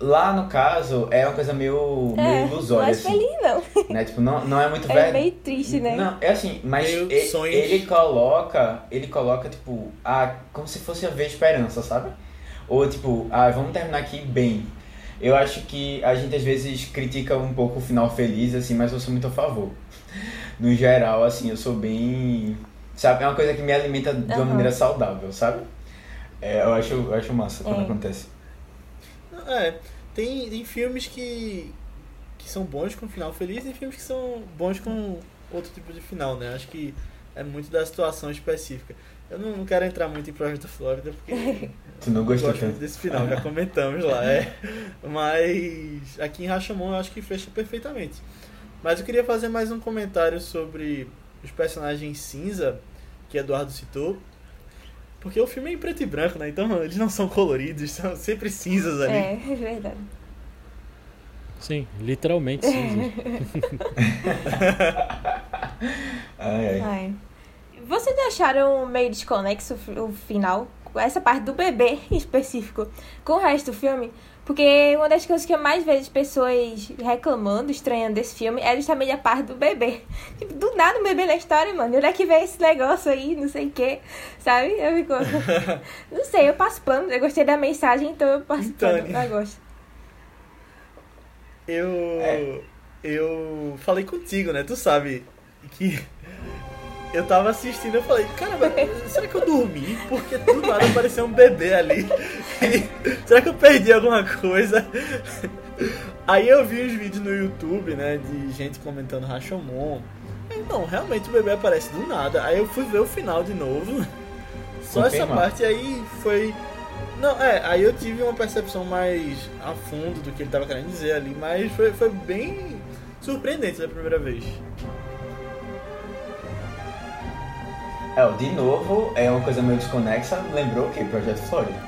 lá no caso é uma coisa meio, é, meio ilusória. Não é assim, feliz, não. Né? Tipo, não, não é muito é velho. É meio triste, né? Não, é assim, mas ele, ele, coloca, ele coloca, tipo, a, como se fosse a ver esperança, sabe? Ou tipo, ah, vamos terminar aqui bem. Eu acho que a gente às vezes critica um pouco o final feliz, assim, mas eu sou muito a favor. No geral, assim, eu sou bem. Sabe, é uma coisa que me alimenta de uma uhum. maneira saudável, sabe? É, eu, acho, eu acho massa quando é. acontece. É, tem, tem filmes que, que são bons com final feliz e filmes que são bons com outro tipo de final, né? Acho que é muito da situação específica. Eu não, não quero entrar muito em Projeto Flórida porque tu não gostou gosto muito desse final, já comentamos lá, é. Mas aqui em Rashomon eu acho que fecha perfeitamente. Mas eu queria fazer mais um comentário sobre os personagens cinza que Eduardo citou. Porque o filme é em preto e branco, né? Então eles não são coloridos, são sempre cinzas ali. É, é verdade. Sim, literalmente cinzas. ai, ai. ai. Vocês acharam meio desconexo o final? Essa parte do bebê em específico com o resto do filme? Porque uma das coisas que eu mais vejo pessoas reclamando, estranhando desse filme, é justamente a parte do bebê. Tipo, do nada um bebê na história, mano. Onde é que vem esse negócio aí, não sei o quê, sabe? Eu fico... não sei, eu passo pano. Eu gostei da mensagem, então eu passo então, pano. Eu gosto. Eu... É. Eu falei contigo, né? Tu sabe que eu tava assistindo, eu falei, caramba, será que eu dormi? Porque do nada apareceu um bebê ali. será que eu perdi alguma coisa? Aí eu vi os vídeos no YouTube, né, de gente comentando Rashomon. E, não, realmente o bebê aparece do nada. Aí eu fui ver o final de novo. Só essa parte aí foi. Não, é, aí eu tive uma percepção mais a fundo do que ele tava querendo dizer ali, mas foi, foi bem surpreendente da primeira vez. É, de novo, é uma coisa meio desconexa, lembrou o que? Projeto Flórida.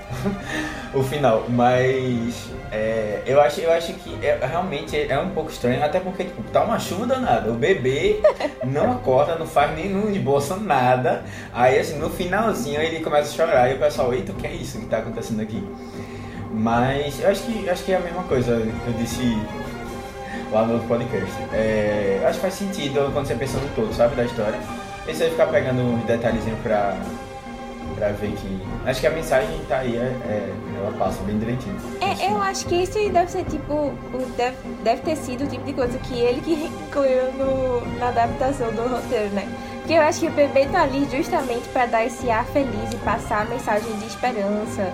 o final, mas é, eu, acho, eu acho que é, realmente é um pouco estranho, até porque tipo, tá uma chuva danada. O bebê não acorda, não faz nem não esboça nada. Aí assim, no finalzinho ele começa a chorar e o pessoal, eita, o que é isso que tá acontecendo aqui? Mas eu acho que, acho que é a mesma coisa que eu disse lá no outro podcast. É, acho que faz sentido quando você pensa no todo, sabe, da história. Você ficar pegando uns detalhezinhos pra, pra ver que. Acho que a mensagem tá aí, é, é, ela passa bem direitinho. É, eu acho que isso deve ser tipo. Deve, deve ter sido o tipo de coisa que ele que incluiu no, na adaptação do roteiro, né? Porque eu acho que o bebê tá ali justamente para dar esse ar feliz e passar a mensagem de esperança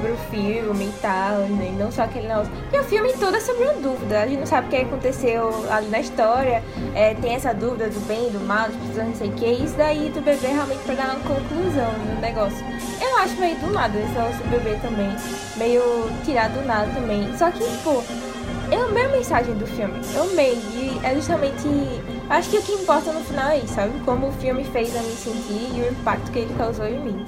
pro filme e tal, né? não só aquele negócio. Porque o filme todo é sobre uma dúvida, a gente não sabe o que aconteceu ali na história, é, tem essa dúvida do bem, do mal, pessoas não sei o que, e isso daí do bebê realmente pra dar uma conclusão no negócio. Eu acho meio do nada esse do bebê também, meio tirado do nada também. Só que, pô, eu amei a mensagem do filme, eu amei, e é justamente. Acho que o que importa no final é isso, sabe? Como o filme fez a me sentir e o impacto que ele causou em mim.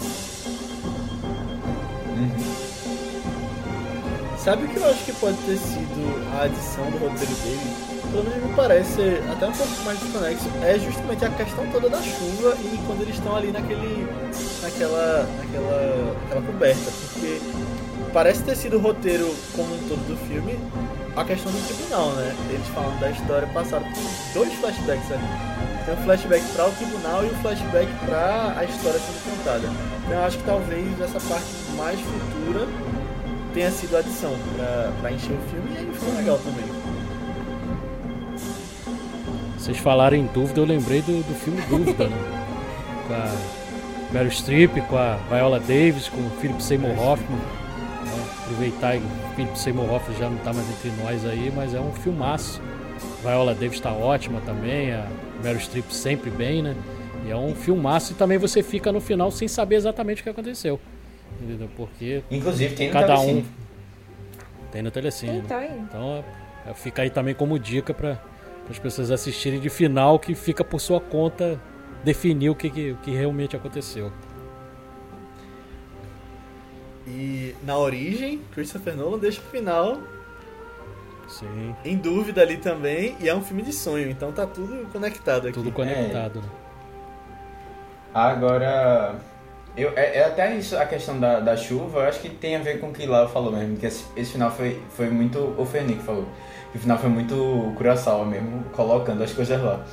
Sabe o que eu acho que pode ter sido a adição do roteiro dele? Pelo menos me parece até um pouco mais desconexo. É justamente a questão toda da chuva e quando eles estão ali naquele. naquela. naquela. naquela coberta. Porque parece ter sido o roteiro como um todo do filme a questão do tribunal, né? Eles falando da história passada por dois flashbacks ali. Tem um flashback para o tribunal e um flashback para a história sendo contada. Então eu acho que talvez essa parte mais futura tenha sido adição para encher o filme e aí ficou legal também. Vocês falaram em dúvida, eu lembrei do, do filme Dúvida, né? Com a Meryl Streep, com a Viola Davis, com o Philip Seymour Hoffman. Né? Aproveitar que o Philip Seymour Hoffman já não está mais entre nós aí, mas é um filmaço. Viola Davis está ótima também, a Meryl Streep sempre bem, né? E é um filmaço e também você fica no final sem saber exatamente o que aconteceu entendeu? Porque Inclusive tem no cada Telecine. um tem no Telecine. Então, né? então é, é, fica aí também como dica para as pessoas assistirem de final que fica por sua conta definir o que, que, o que realmente aconteceu. E na origem, Christopher Nolan deixa o final Sim. em dúvida ali também, e é um filme de sonho, então tá tudo conectado aqui. Tudo conectado, né? Agora, eu, é, é até isso, a questão da, da chuva, eu acho que tem a ver com o que Lau falou mesmo, que esse, esse final foi, foi muito. O Fernick falou. Que o final foi muito Kurosawa mesmo, colocando as coisas lá.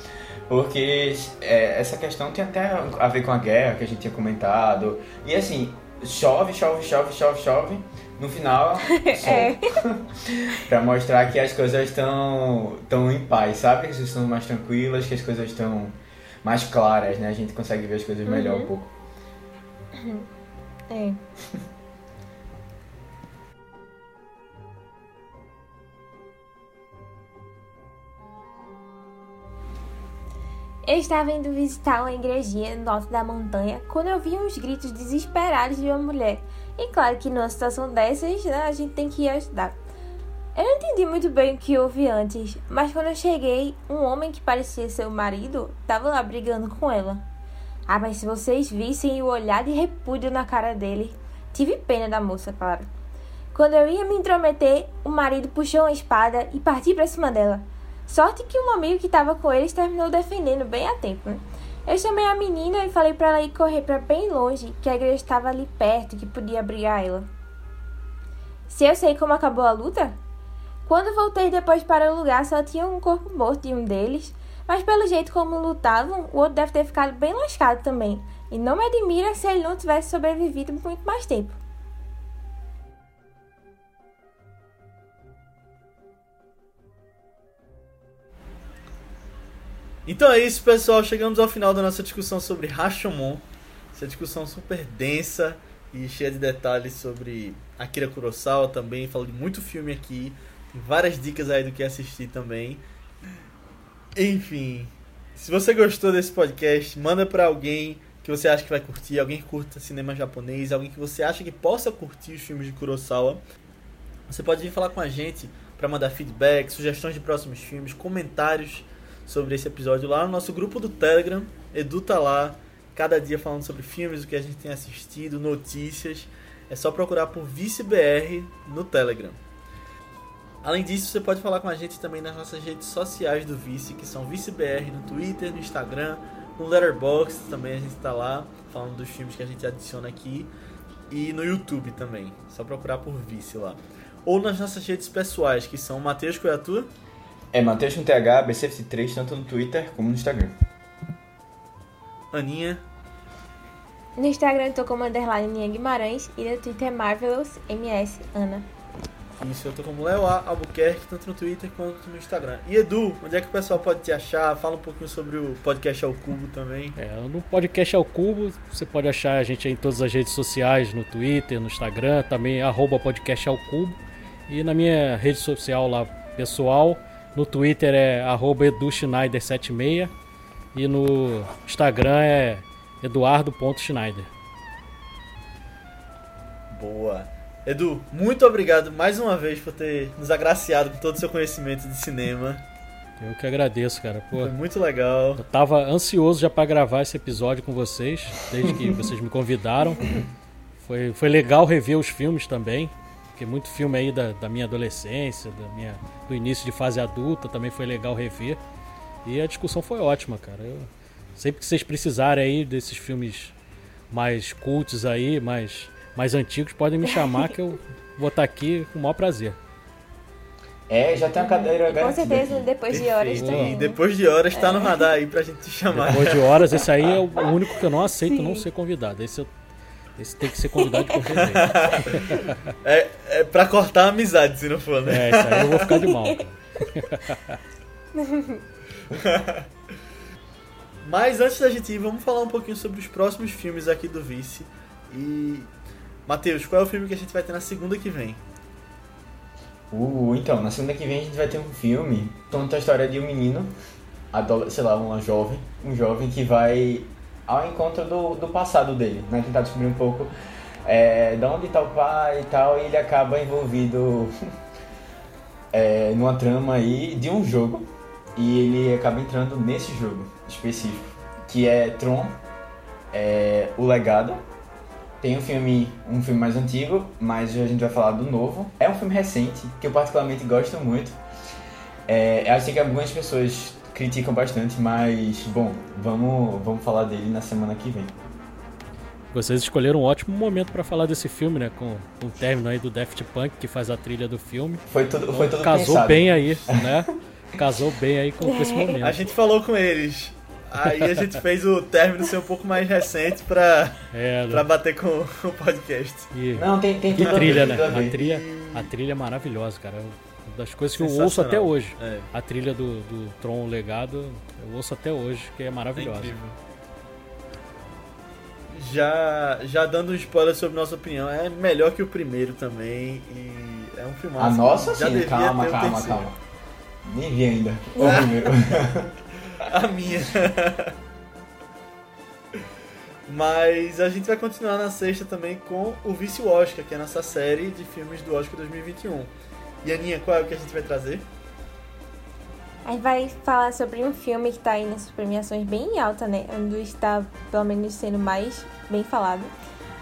Porque é, essa questão tem até a ver com a guerra que a gente tinha comentado. E assim, chove, chove, chove, chove, chove. No final, sol. É. pra mostrar que as coisas estão tão em paz, sabe? Que as coisas estão mais tranquilas, que as coisas estão mais claras, né? A gente consegue ver as coisas melhor um pouco. É. Eu estava indo visitar uma igrejinha no alto da montanha quando eu vi uns gritos desesperados de uma mulher. E claro que numa situação dessas, né, a gente tem que ir ajudar. Eu não entendi muito bem o que houve antes, mas quando eu cheguei, um homem que parecia ser o marido estava lá brigando com ela. Ah, mas se vocês vissem o olhar de repúdio na cara dele. Tive pena da moça, claro. Quando eu ia me intrometer, o marido puxou uma espada e partiu para cima dela. Sorte que um amigo que estava com eles terminou defendendo bem a tempo. Né? Eu chamei a menina e falei para ela ir correr para bem longe, que a igreja estava ali perto, que podia abrigar ela. Se eu sei como acabou a luta? Quando voltei depois para o lugar, só tinha um corpo morto de um deles, mas pelo jeito como lutavam, o outro deve ter ficado bem lascado também. E não me admira se ele não tivesse sobrevivido muito mais tempo. Então é isso, pessoal. Chegamos ao final da nossa discussão sobre Rashomon. Essa discussão super densa e cheia de detalhes sobre Akira Kurosawa também. Falou de muito filme aqui. Tem várias dicas aí do que assistir também. Enfim, se você gostou desse podcast, manda para alguém que você acha que vai curtir, alguém que curta cinema japonês, alguém que você acha que possa curtir os filmes de Kurosawa. Você pode vir falar com a gente para mandar feedback, sugestões de próximos filmes, comentários sobre esse episódio lá no nosso grupo do Telegram. Edu tá lá, cada dia falando sobre filmes, o que a gente tem assistido, notícias. É só procurar por ViceBR no Telegram. Além disso, você pode falar com a gente também nas nossas redes sociais do Vice, que são ViceBR no Twitter, no Instagram, no Letterboxd também a gente está lá falando dos filmes que a gente adiciona aqui e no YouTube também. Só procurar por Vice lá. Ou nas nossas redes pessoais, que são Matheus Coiatu. É Matheus com TH, BCFT3, tanto no Twitter como no Instagram. Aninha. No Instagram eu tô como underline Guimarães e no Twitter é Marvelous MS Ana. Isso, eu tô como Léo Albuquerque, tanto no Twitter quanto no Instagram. E Edu, onde é que o pessoal pode te achar? Fala um pouquinho sobre o podcast ao Cubo também. É, no podcast ao Cubo, você pode achar a gente em todas as redes sociais, no Twitter, no Instagram, também arroba podcast ao Cubo. E na minha rede social lá, pessoal, no Twitter é arroba eduschneider76 e no Instagram é eduardo.schneider. Boa. Edu, muito obrigado mais uma vez por ter nos agraciado com todo o seu conhecimento de cinema. Eu que agradeço, cara. Pô, Foi muito legal. Eu tava ansioso já para gravar esse episódio com vocês, desde que vocês me convidaram. Foi, foi legal rever os filmes também, porque muito filme aí da, da minha adolescência, da minha, do início de fase adulta, também foi legal rever. E a discussão foi ótima, cara. Eu, sempre que vocês precisarem aí desses filmes mais cultos aí, mais mais antigos podem me chamar que eu vou estar aqui com o maior prazer. É, já tem uma cadeira Com certeza, aqui. depois Perfeito. de horas também. E depois de horas está é. no radar aí pra gente te chamar. Depois de horas, esse aí é o único que eu não aceito Sim. não ser convidado. Esse, eu, esse tem que ser convidado de qualquer jeito. É, é pra cortar a amizade, se não for, né? É, isso aí eu vou ficar de mal. Mas antes da gente ir, vamos falar um pouquinho sobre os próximos filmes aqui do Vice. E Matheus, qual é o filme que a gente vai ter na segunda que vem? Uh, então, na segunda que vem a gente vai ter um filme conta a história de um menino, sei lá, uma jovem, um jovem que vai ao encontro do, do passado dele, né? Tentar descobrir um pouco é, de onde está o pai e tal, e ele acaba envolvido é, numa trama aí de um jogo, e ele acaba entrando nesse jogo específico, que é Tron, é, O Legado, tem um filme, um filme mais antigo, mas a gente vai falar do novo. É um filme recente, que eu particularmente gosto muito. É, eu acho que algumas pessoas criticam bastante, mas, bom, vamos, vamos falar dele na semana que vem. Vocês escolheram um ótimo momento para falar desse filme, né? Com, com o término aí do Daft Punk, que faz a trilha do filme. Foi tudo, foi tudo Casou pensado. bem aí, né? Casou bem aí com esse momento. A gente falou com eles. Aí a gente fez o término ser um pouco mais recente pra, é, pra bater com o podcast. E, Não, tem, tem que trilha, né? A trilha, a trilha é maravilhosa, cara. Uma das coisas que eu ouço até hoje. É. A trilha do, do Tron Legado, eu ouço até hoje, que é maravilhosa. É já, já dando um spoiler sobre nossa opinião, é melhor que o primeiro também. E é um filme. A nossa, já sim, calma, calma, calma. Nem vi ainda. O primeiro. a minha. Mas a gente vai continuar na sexta também com o Vice Oscar, que é a nossa série de filmes do Oscar 2021. E Aninha, qual é o que a gente vai trazer? A gente vai falar sobre um filme que está aí nessas premiações bem alta, né? Onde está, pelo menos, sendo mais bem falado.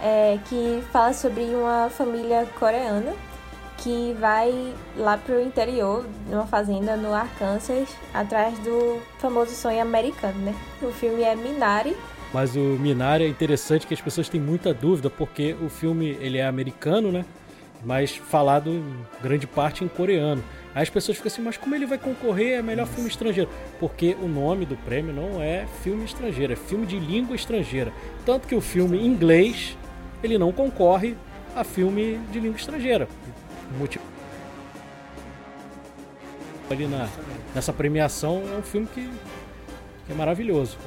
É, que fala sobre uma família coreana que vai lá pro interior, numa fazenda no Arkansas, atrás do famoso sonho americano, né? O filme é Minari. Mas o Minari é interessante que as pessoas têm muita dúvida porque o filme ele é americano, né? Mas falado em grande parte em coreano. Aí as pessoas ficam assim, mas como ele vai concorrer a melhor filme estrangeiro? Porque o nome do prêmio não é filme estrangeiro, é filme de língua estrangeira. Tanto que o filme em inglês ele não concorre a filme de língua estrangeira motivo ali na, nessa premiação é um filme que, que é maravilhoso.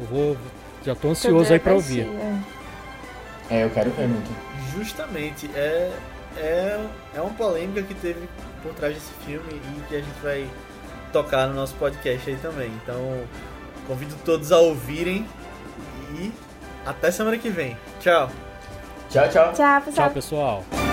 Eu vou, já tô ansioso aí para ouvir. É, eu quero ver muito. Justamente, é, é, é uma polêmica que teve por trás desse filme e que a gente vai tocar no nosso podcast aí também. Então, convido todos a ouvirem e até semana que vem. Tchau. Tchau, tchau. Tchau, pessoal. Tchau, pessoal.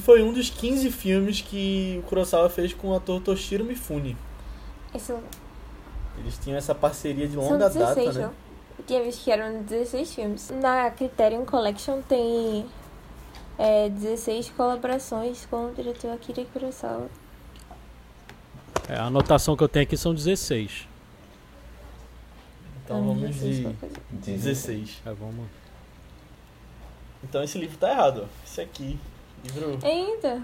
Foi um dos 15 filmes que o Kurosawa fez com o ator Toshiro Mifune. Esse... Eles tinham essa parceria de longa 16, data, né? Não? Eu tinha visto que eram 16 filmes. Na Criterion Collection tem é, 16 colaborações com o diretor Akira Kurosawa. É, a anotação que eu tenho aqui são 16. Então vamos de 16. É, vamos. Então esse livro tá errado. Esse aqui. Livro. Ainda.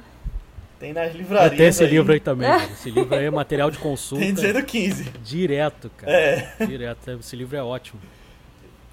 Tem nas livrarias. É, tem esse aí. livro aí também. Esse livro aí é material de consulta. Tem dizendo 15. Direto, cara. É. Direto. Esse livro é ótimo.